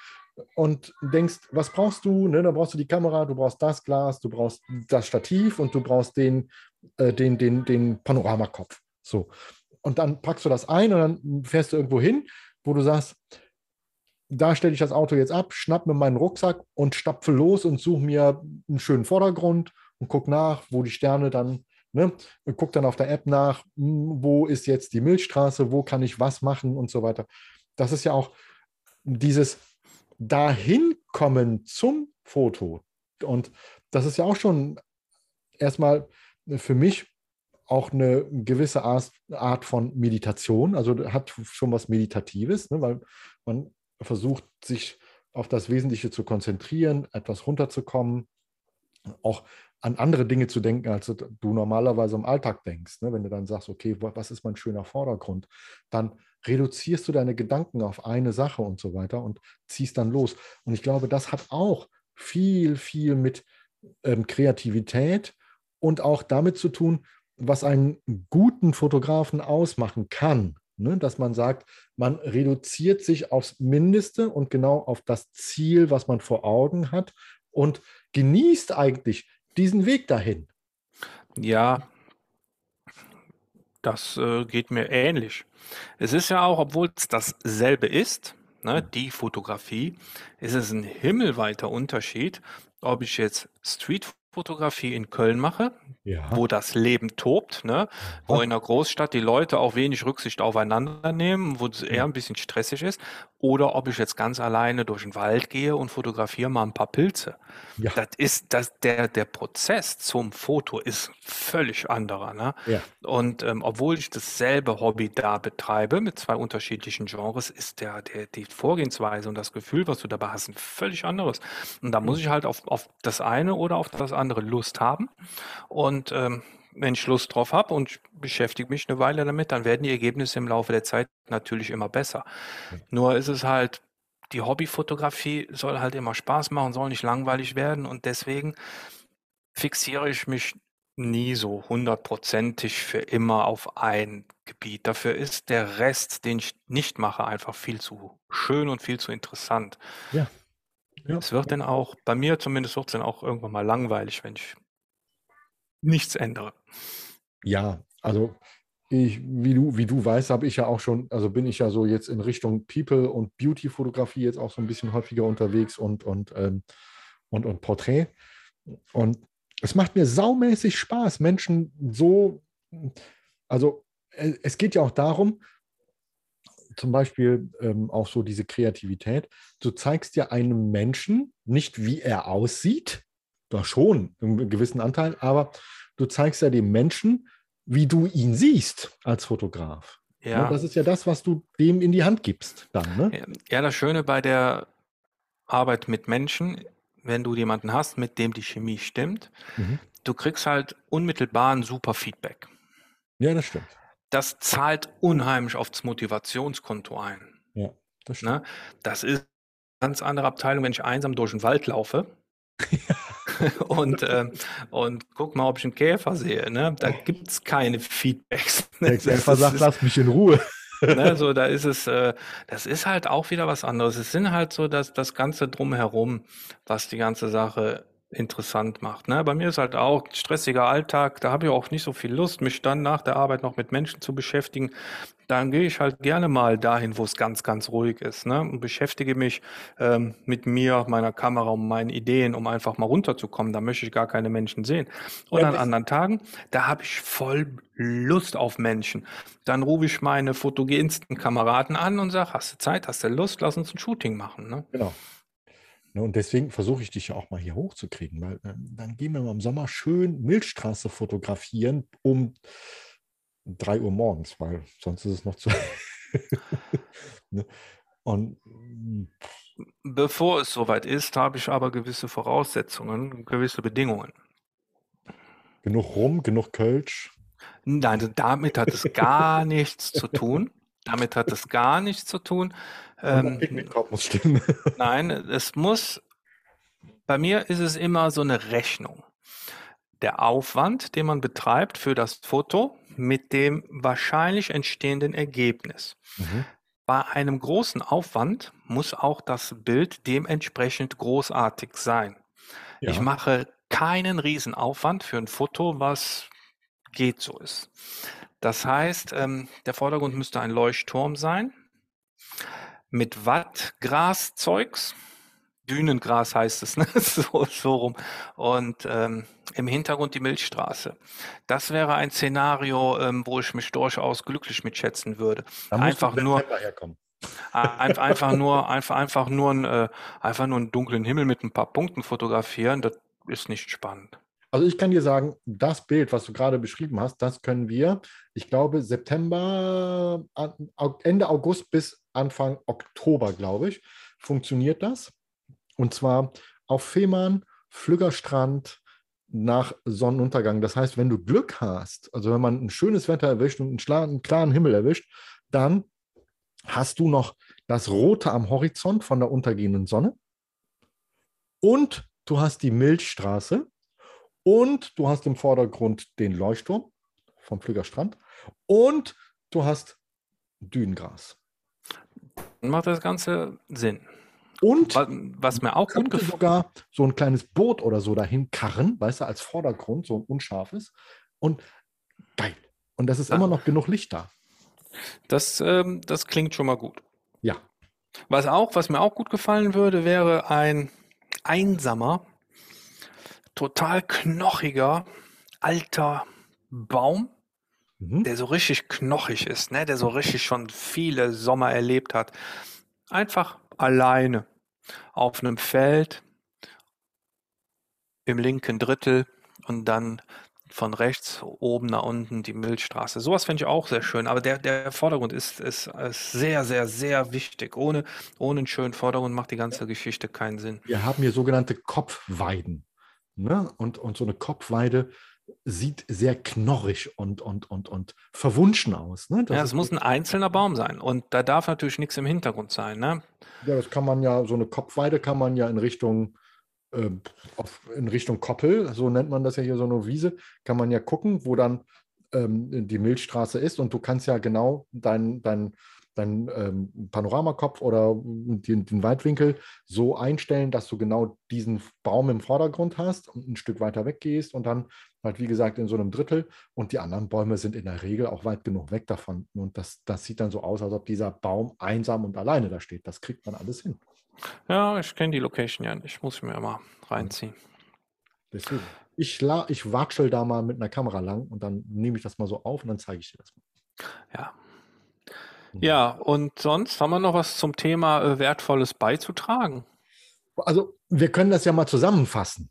und denkst, was brauchst du? Ne, da brauchst du die Kamera, du brauchst das Glas, du brauchst das Stativ und du brauchst den, äh, den, den, den Panoramakopf. So. Und dann packst du das ein und dann fährst du irgendwo hin, wo du sagst, da stelle ich das Auto jetzt ab, schnapp mir meinen Rucksack und stapfe los und suche mir einen schönen Vordergrund und guck nach, wo die Sterne dann, ne, guck dann auf der App nach, hm, wo ist jetzt die Milchstraße, wo kann ich was machen und so weiter. Das ist ja auch dieses Dahinkommen zum Foto. Und das ist ja auch schon erstmal für mich auch eine gewisse Art von Meditation, also hat schon was Meditatives, ne, weil man versucht, sich auf das Wesentliche zu konzentrieren, etwas runterzukommen, auch an andere Dinge zu denken, als du normalerweise im Alltag denkst. Ne? Wenn du dann sagst, okay, was ist mein schöner Vordergrund, dann reduzierst du deine Gedanken auf eine Sache und so weiter und ziehst dann los. Und ich glaube, das hat auch viel, viel mit ähm, Kreativität und auch damit zu tun, was einen guten Fotografen ausmachen kann. Ne? Dass man sagt, man reduziert sich aufs Mindeste und genau auf das Ziel, was man vor Augen hat und genießt eigentlich diesen Weg dahin. Ja, das äh, geht mir ähnlich. Es ist ja auch, obwohl es dasselbe ist, ne, die Fotografie, ist es ein himmelweiter Unterschied, ob ich jetzt Streetfotografie in Köln mache, Ja. wo das Leben tobt, ne? Wo in der Großstadt die Leute auch wenig Rücksicht aufeinander nehmen, wo es eher ein bisschen stressig ist, oder ob ich jetzt ganz alleine durch den Wald gehe und fotografiere mal ein paar Pilze. Ja. Das ist das, der, der Prozess zum Foto ist völlig anderer. Ne? Ja. Und ähm, obwohl ich dasselbe Hobby da betreibe mit zwei unterschiedlichen Genres, ist der, der, die Vorgehensweise und das Gefühl, was du dabei hast, ein völlig anderes. Und da muss ich halt auf, auf das eine oder auf das andere Lust haben. Und ähm, wenn ich Lust drauf habe und beschäftige mich eine Weile damit, dann werden die Ergebnisse im Laufe der Zeit natürlich immer besser. Nur ist es halt, die Hobbyfotografie soll halt immer Spaß machen, soll nicht langweilig werden und deswegen fixiere ich mich nie so hundertprozentig für immer auf ein Gebiet. Dafür ist der Rest, den ich nicht mache, einfach viel zu schön und viel zu interessant. Ja. Ja. Es wird dann auch, bei mir zumindest wird es dann auch irgendwann mal langweilig, wenn ich nichts ändere. Ja, also ich, wie du, wie du weißt, habe ich ja auch schon, also bin ich ja so jetzt in Richtung People und Beauty-Fotografie jetzt auch so ein bisschen häufiger unterwegs und, und, ähm, und, und Porträt. Und es macht mir saumäßig Spaß, Menschen so, also äh, es geht ja auch darum, zum Beispiel ähm, auch so diese Kreativität. Du zeigst ja einem Menschen nicht, wie er aussieht, doch schon, einen gewissen Anteil, aber du zeigst ja dem Menschen, wie du ihn siehst als Fotograf. Ne, Ja. Das ist ja das, was du dem in die Hand gibst dann. Ne? Ja, ja, das Schöne bei der Arbeit mit Menschen, wenn du jemanden hast, mit dem die Chemie stimmt, Mhm. du kriegst halt unmittelbar ein super Feedback. Ja, das stimmt. Das zahlt unheimlich aufs Motivationskonto ein. Ja, das stimmt. Ne? Das ist eine ganz andere Abteilung, wenn ich einsam durch den Wald laufe (laughs) (laughs) und, ähm, und guck mal, ob ich einen Käfer sehe. Ne? Da gibt es keine Feedbacks. Der Das Käfer ist- sagt, lass mich in Ruhe. ne, so da ist es, äh, das ist halt auch wieder was anderes. Es sind halt so das, das Ganze drumherum, was die ganze Sache interessant macht. Ne? Bei mir ist halt auch stressiger Alltag, da habe ich auch nicht so viel Lust, mich dann nach der Arbeit noch mit Menschen zu beschäftigen. Dann gehe ich halt gerne mal dahin, wo es ganz, ganz ruhig ist ne? und beschäftige mich ähm, mit mir, meiner Kamera und meinen Ideen, um einfach mal runterzukommen. Da möchte ich gar keine Menschen sehen. Und Ja, an das- anderen Tagen, da habe ich voll Lust auf Menschen. Dann rufe ich meine fotogensten Kameraden an und sage, hast du Zeit, hast du Lust, lass uns ein Shooting machen. Ne? Genau. Ne, Und deswegen versuche ich dich ja auch mal hier hochzukriegen, weil ähm, dann gehen wir mal im Sommer schön Milchstraße fotografieren um 3 Uhr morgens, weil sonst ist es noch zu. (laughs) Ne? Und mm, Bevor es soweit ist, habe ich aber gewisse Voraussetzungen, gewisse Bedingungen. genug Rum, genug Kölsch. Nein, damit hat es gar nichts zu tun. Damit hat es gar nichts zu tun. Und der Ähm, Picknickkorb muss stimmen. (laughs) Nein, es muss, bei mir ist es immer so eine Rechnung. Der Aufwand, den man betreibt für das Foto mit dem wahrscheinlich entstehenden Ergebnis. Mhm. bei einem großen Aufwand muss auch das Bild dementsprechend großartig sein. Ja. Ich mache keinen Riesenaufwand für ein Foto, was geht so ist. Das heißt, ähm, der Vordergrund müsste ein Leuchtturm sein mit Wattgraszeugs. Dünengras heißt es, (laughs) ne? so, so rum. Und ähm, im Hintergrund die Milchstraße. Das wäre ein Szenario, ähm, wo ich mich durchaus glücklich mitschätzen würde. einfach nur, ein, einfach nur, einfach, einfach nur, ein, äh, einfach nur einen dunklen Himmel mit ein paar Punkten fotografieren. Das ist nicht spannend. Also ich kann dir sagen, das Bild, was du gerade beschrieben hast, das können wir, ich glaube, September, Ende August bis Anfang Oktober, glaube ich, funktioniert das. Und zwar auf Fehmarn, Flüggerstrand nach Sonnenuntergang. Das heißt, wenn du Glück hast, also wenn man ein schönes Wetter erwischt und einen klaren Himmel erwischt, dann hast du noch das Rote am Horizont von der untergehenden Sonne und du hast die Milchstraße und du hast im Vordergrund den Leuchtturm vom Flügerstrand und du hast Dünengras. Dann macht das Ganze Sinn. Und was mir auch gut gefällt. sogar so ein kleines Boot oder so dahin karren, weißt du, als Vordergrund, so ein unscharfes. Und geil. Und das ist ja. immer noch genug Licht da. Das, ähm, das klingt schon mal gut. Ja. Was auch, was mir auch gut gefallen würde, wäre ein einsamer, total knochiger, alter Baum, mhm. der so richtig knochig ist, ne? der so richtig schon viele Sommer erlebt hat. Einfach alleine auf einem Feld im linken Drittel und dann von rechts oben nach unten die Milchstraße. Sowas finde ich auch sehr schön, aber der, der Vordergrund ist, ist, ist sehr, sehr, sehr wichtig. Ohne, ohne einen schönen Vordergrund macht die ganze Geschichte keinen Sinn. Wir haben hier sogenannte Kopfweiden. Ne? Und, und so eine Kopfweide sieht sehr knorrig und, und, und, und verwunschen aus. Ne? ja, es muss ein einzelner Baum sein und da darf natürlich nichts im Hintergrund sein. Ne? Ja, das kann man ja, so eine Kopfweide kann man ja in Richtung äh, auf, in Richtung Koppel, so nennt man das ja hier, so eine Wiese, kann man ja gucken, wo dann ähm, die Milchstraße ist und du kannst ja genau deinen dein, dein, ähm, Panoramakopf oder den, den, Weitwinkel so einstellen, dass du genau diesen Baum im Vordergrund hast und ein Stück weiter weggehst und dann halt, wie gesagt, in so einem Drittel und die anderen Bäume sind in der Regel auch weit genug weg davon und das, das sieht dann so aus, als ob dieser Baum einsam und alleine da steht. Das kriegt man alles hin. Ja, ich kenne die Location ja nicht. Muss ich mir mal reinziehen. Deswegen. Ich, ich watschel da mal mit einer Kamera lang und dann nehme ich das mal so auf und dann zeige ich dir das mal. Ja. Ja, und sonst haben wir noch was zum Thema äh, Wertvolles beizutragen? Also, wir können das ja mal zusammenfassen.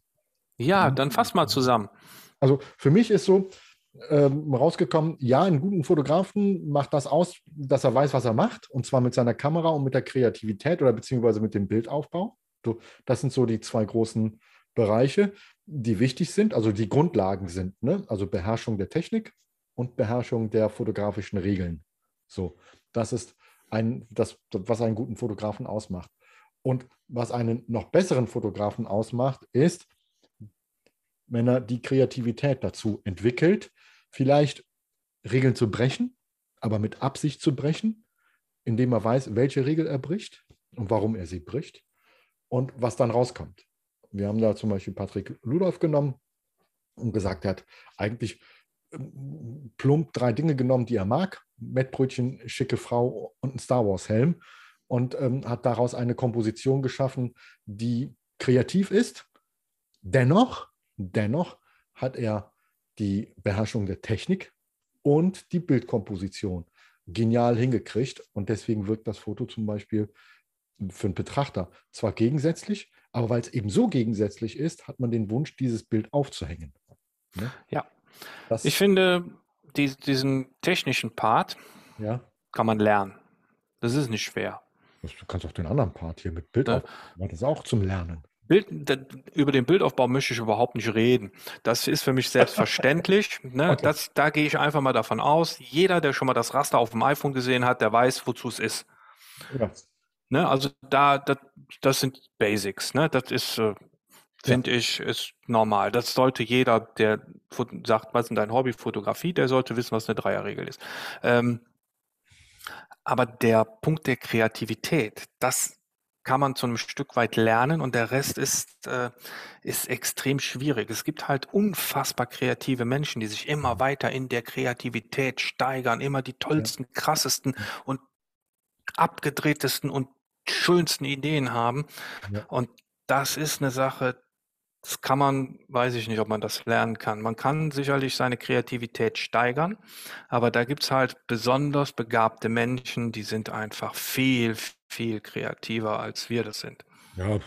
Ja, dann fass mal zusammen. Also, für mich ist so, ähm, rausgekommen, ja, einen guten Fotografen macht das aus, dass er weiß, was er macht, und zwar mit seiner Kamera und mit der Kreativität oder beziehungsweise mit dem Bildaufbau. So, das sind so die zwei großen Bereiche, die wichtig sind, also die Grundlagen sind, ne? also Beherrschung der Technik und Beherrschung der fotografischen Regeln. So, das ist ein, das, was einen guten Fotografen ausmacht. Und was einen noch besseren Fotografen ausmacht, ist, wenn er die Kreativität dazu entwickelt, vielleicht Regeln zu brechen, aber mit Absicht zu brechen, indem er weiß, welche Regel er bricht und warum er sie bricht und was dann rauskommt. Wir haben da zum Beispiel Patrick Ludolf genommen und gesagt, er hat eigentlich ähm, plump drei Dinge genommen, die er mag. Mettbrötchen, schicke Frau und ein Star Wars Helm und ähm, hat daraus eine Komposition geschaffen, die kreativ ist. Dennoch, dennoch hat er die Beherrschung der Technik und die Bildkomposition genial hingekriegt. Und deswegen wirkt das Foto zum Beispiel für einen Betrachter zwar gegensätzlich, aber weil es eben so gegensätzlich ist, hat man den Wunsch, dieses Bild aufzuhängen. Ne? Ja. Das ich finde, die, diesen technischen Part ja. kann man lernen. Das ist nicht schwer. Du kannst auch den anderen Part hier mit Bild ja. auf, das ist auch zum Lernen. Bild, über den Bildaufbau möchte ich überhaupt nicht reden. Das ist für mich selbstverständlich. (laughs) ne? okay. das, da gehe ich einfach mal davon aus. Jeder, der schon mal das Raster auf dem iPhone gesehen hat, der weiß, wozu es ist. Ja. Ne? Also da, das, das sind Basics. Ne? Das ist, äh, finde ja. ich, ist normal. Das sollte jeder, der sagt, was ist dein Hobby, Fotografie, der sollte wissen, was eine Dreierregel ist. Ähm, Aber der Punkt der Kreativität, das kann man zu einem Stück weit lernen und der Rest ist, äh, ist extrem schwierig. Es gibt halt unfassbar kreative Menschen, die sich immer weiter in der Kreativität steigern, immer die tollsten, krassesten und abgedrehtesten und schönsten Ideen haben. Ja. Und das ist eine Sache, das kann man, weiß ich nicht, ob man das lernen kann. Man kann sicherlich seine Kreativität steigern, aber da gibt es halt besonders begabte Menschen, die sind einfach viel, viel kreativer, als wir das sind. Ja,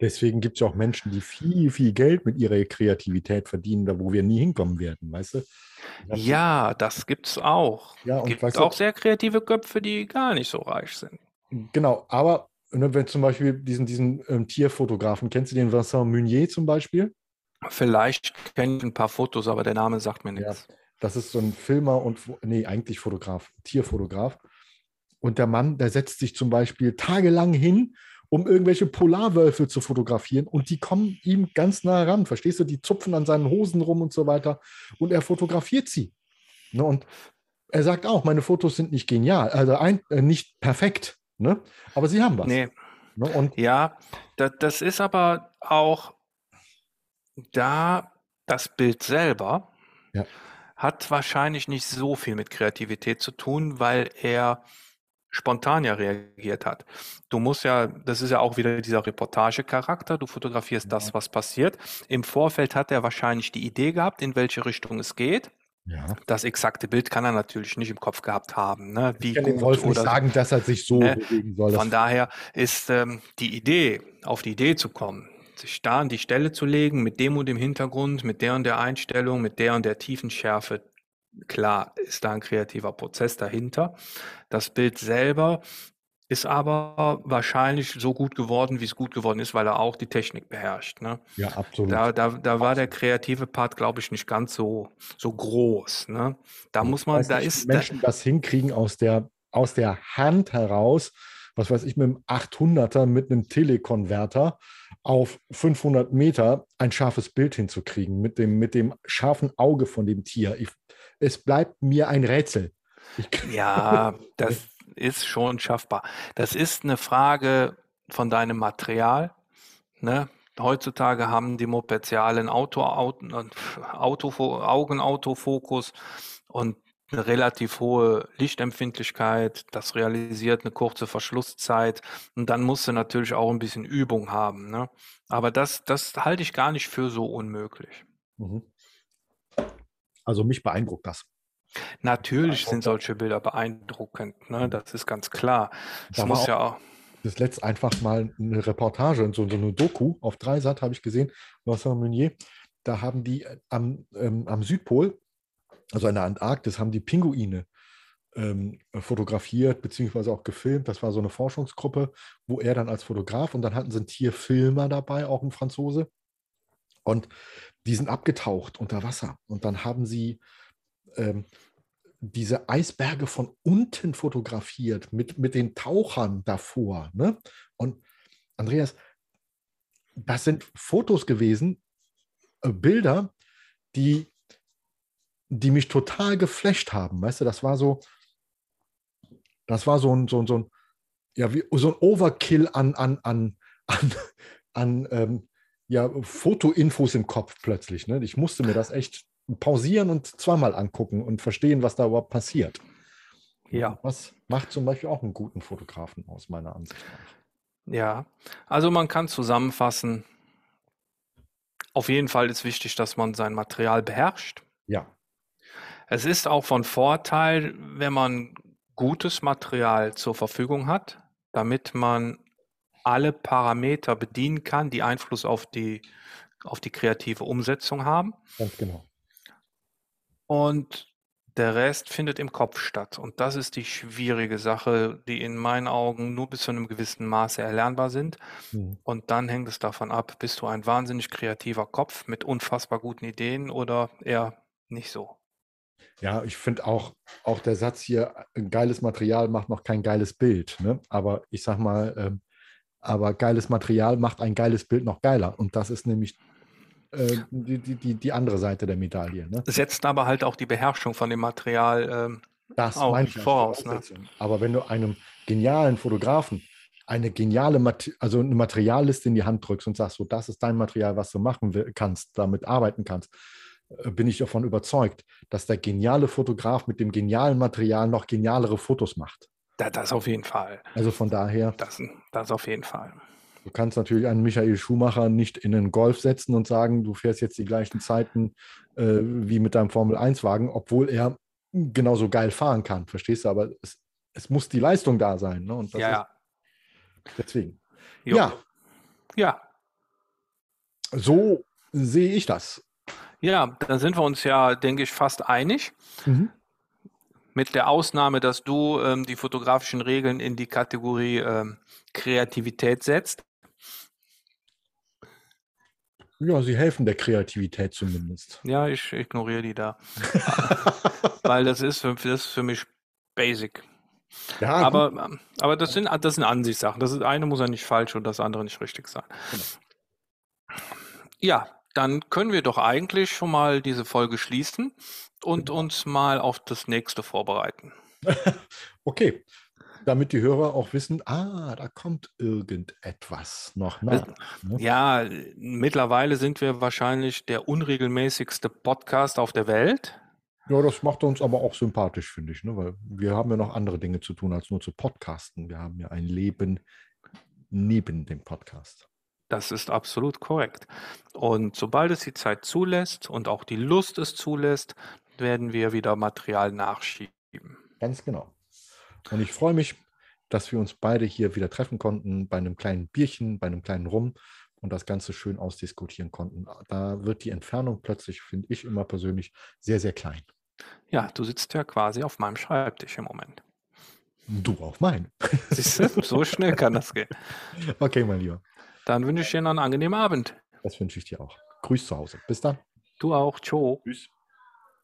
deswegen gibt es ja auch Menschen, die viel, viel Geld mit ihrer Kreativität verdienen, da wo wir nie hinkommen werden, weißt du? Ja, das gibt es auch. Ja, und gibt weißt du- auch sehr kreative Köpfe, die gar nicht so reich sind. Genau, aber ne, wenn zum Beispiel diesen, diesen ähm, Tierfotografen, kennst du den Vincent Meunier zum Beispiel? Vielleicht kenne ich ein paar Fotos, aber der Name sagt mir Ja. nichts. Das ist so ein Filmer und, nee, eigentlich Fotograf, Tierfotograf. Und der Mann, der setzt sich zum Beispiel tagelang hin, um irgendwelche Polarwölfe zu fotografieren und die kommen ihm ganz nah ran. Verstehst du? Die zupfen an seinen Hosen rum und so weiter und er fotografiert sie. Ne? Und er sagt auch, meine Fotos sind nicht genial, also ein, äh, nicht perfekt, ne? aber sie haben was. Nee, Ne? Und Ja, da, das ist aber auch da das Bild selber Ja. hat wahrscheinlich nicht so viel mit Kreativität zu tun, weil er spontan ja reagiert hat. Du musst ja, das ist ja auch wieder dieser Reportagecharakter, du fotografierst das, was passiert. Im Vorfeld hat er wahrscheinlich die Idee gehabt, in welche Richtung es geht. Ja. Das exakte Bild kann er natürlich nicht im Kopf gehabt haben. Ne? Wie Ich kann dem Wolf nicht sagen, dass er sich so Ne? bewegen soll. Von daher ist ähm, die Idee, auf die Idee zu kommen, sich da an die Stelle zu legen, mit dem und dem Hintergrund, mit der und der Einstellung, mit der und der Tiefenschärfe, klar ist da ein kreativer Prozess dahinter. Das Bild selber ist aber wahrscheinlich so gut geworden, wie es gut geworden ist, weil er auch die Technik beherrscht. Ne? ja, absolut. Da, da, da war der kreative Part, glaube ich, nicht ganz so, so groß. Ne? Da muss man, da nicht, ist, da, Menschen das hinkriegen aus der, aus der Hand heraus, was weiß ich, mit einem 800er, mit einem Telekonverter auf 500 Meter ein scharfes Bild hinzukriegen, mit dem, mit dem scharfen Auge von dem Tier. Ich, es bleibt mir ein Rätsel. Ich, Ja, (laughs) das ist schon schaffbar. Das ist eine Frage von deinem Material. Ne? Heutzutage haben die Mopeds ja alle einen Auto, Auto, Auto, Augenautofokus und eine relativ hohe Lichtempfindlichkeit. Das realisiert eine kurze Verschlusszeit. Und dann musst du natürlich auch ein bisschen Übung haben. Ne? Aber das, das halte ich gar nicht für so unmöglich. Mhm. Also mich beeindruckt das. Natürlich sind solche Bilder beeindruckend, ne? Das ist ganz klar. Es Da war muss auch- ja auch, Das letzte einfach mal eine Reportage, so, so eine Doku auf Dreisat habe ich gesehen, Vincent Meunier. Da haben die äh, am, ähm, am Südpol, also in der Antarktis, haben die Pinguine ähm, fotografiert, beziehungsweise auch gefilmt. Das war so eine Forschungsgruppe, wo er dann als Fotograf und dann hatten sie einen Tierfilmer dabei, auch ein Franzose. Und die sind abgetaucht unter Wasser. Und dann haben sie ähm, diese Eisberge von unten fotografiert mit, mit den Tauchern davor. Ne? Und Andreas, das sind Fotos gewesen, äh, Bilder, die, die mich total geflasht haben. Weißt du, das war so, das war so ein, so ein, so ein, ja, wie, so ein Overkill an, an, an, an, an ähm, ja, Fotoinfos im Kopf plötzlich. Ne? Ich musste mir das echt pausieren und zweimal angucken und verstehen, was da überhaupt passiert. ja, Was macht zum Beispiel auch einen guten Fotografen aus, meiner Ansicht nach. ja. Also man kann zusammenfassen, auf jeden Fall ist wichtig, dass man sein Material beherrscht. Ja, Es ist auch von Vorteil, wenn man gutes Material zur Verfügung hat, damit man alle Parameter bedienen kann, die Einfluss auf die, auf die kreative Umsetzung haben. ganz genau. Und der Rest findet im Kopf statt. Und das ist die schwierige Sache, die in meinen Augen nur bis zu einem gewissen Maße erlernbar sind. Mhm. Und dann hängt es davon ab, bist du ein wahnsinnig kreativer Kopf mit unfassbar guten Ideen oder eher nicht so. Ja, ich finde auch, auch der Satz hier, ein geiles Material macht noch kein geiles Bild. Ne? Aber ich sag mal, ähm, aber geiles Material macht ein geiles Bild noch geiler. Und das ist nämlich äh, die, die, die, andere Seite der Medaille. Ne? Setzt aber halt auch die Beherrschung von dem Material ähm, Das Auch meine ich voraus, ne? Aber wenn du einem genialen Fotografen eine geniale, Mate also eine Materialliste in die Hand drückst und sagst, so, das ist dein Material, was du machen kannst, damit arbeiten kannst, äh, bin ich davon überzeugt, dass der geniale Fotograf mit dem genialen Material noch genialere Fotos macht. Da, das auf jeden Fall. Also von daher, Das, das auf jeden Fall. Du kannst natürlich einen Michael Schumacher nicht in einen Golf setzen und sagen, du fährst jetzt die gleichen Zeiten äh, wie mit deinem Formel-1-Wagen, obwohl er genauso geil fahren kann, verstehst du? Aber es, es muss die Leistung da sein. Ne? Und ja. ist deswegen. Jo. Ja, Ja. so sehe ich das. Ja, da sind wir uns ja, denke ich, fast einig. Mhm. Mit der Ausnahme, dass du ähm, die fotografischen Regeln in die Kategorie ähm, Kreativität setzt. Ja, sie helfen der Kreativität zumindest. Ja, ich ignoriere die da. (laughs) Weil das ist für, das ist für mich basic. Ja, Aber, gut. ähm, aber das sind, das sind Ansichtssachen. Das ist, eine muss ja nicht falsch und das andere nicht richtig sein. Genau. Ja, dann können wir doch eigentlich schon mal diese Folge schließen und Genau. uns mal auf das nächste vorbereiten. (laughs) okay. Damit die Hörer auch wissen, ah, da kommt irgendetwas noch nach. Ne? Ja, mittlerweile sind wir wahrscheinlich der unregelmäßigste Podcast auf der Welt. Ja, das macht uns aber auch sympathisch, finde ich, ne? weil wir haben ja noch andere Dinge zu tun, als nur zu podcasten. Wir haben ja ein Leben neben dem Podcast. Das ist absolut korrekt. Und sobald es die Zeit zulässt und auch die Lust es zulässt, werden wir wieder Material nachschieben. Ganz genau. Und ich freue mich, dass wir uns beide hier wieder treffen konnten bei einem kleinen Bierchen, bei einem kleinen Rum und das Ganze schön ausdiskutieren konnten. Da wird die Entfernung plötzlich, finde ich immer persönlich, sehr, sehr klein. Ja, du sitzt ja quasi auf meinem Schreibtisch im Moment. Du auf meinen. (laughs) Siehst du, so schnell kann das gehen. Okay, mein Lieber. Dann wünsche ich dir noch einen angenehmen Abend. Das wünsche ich dir auch. Grüß zu Hause. Bis dann. Du auch. Ciao. Tschüss.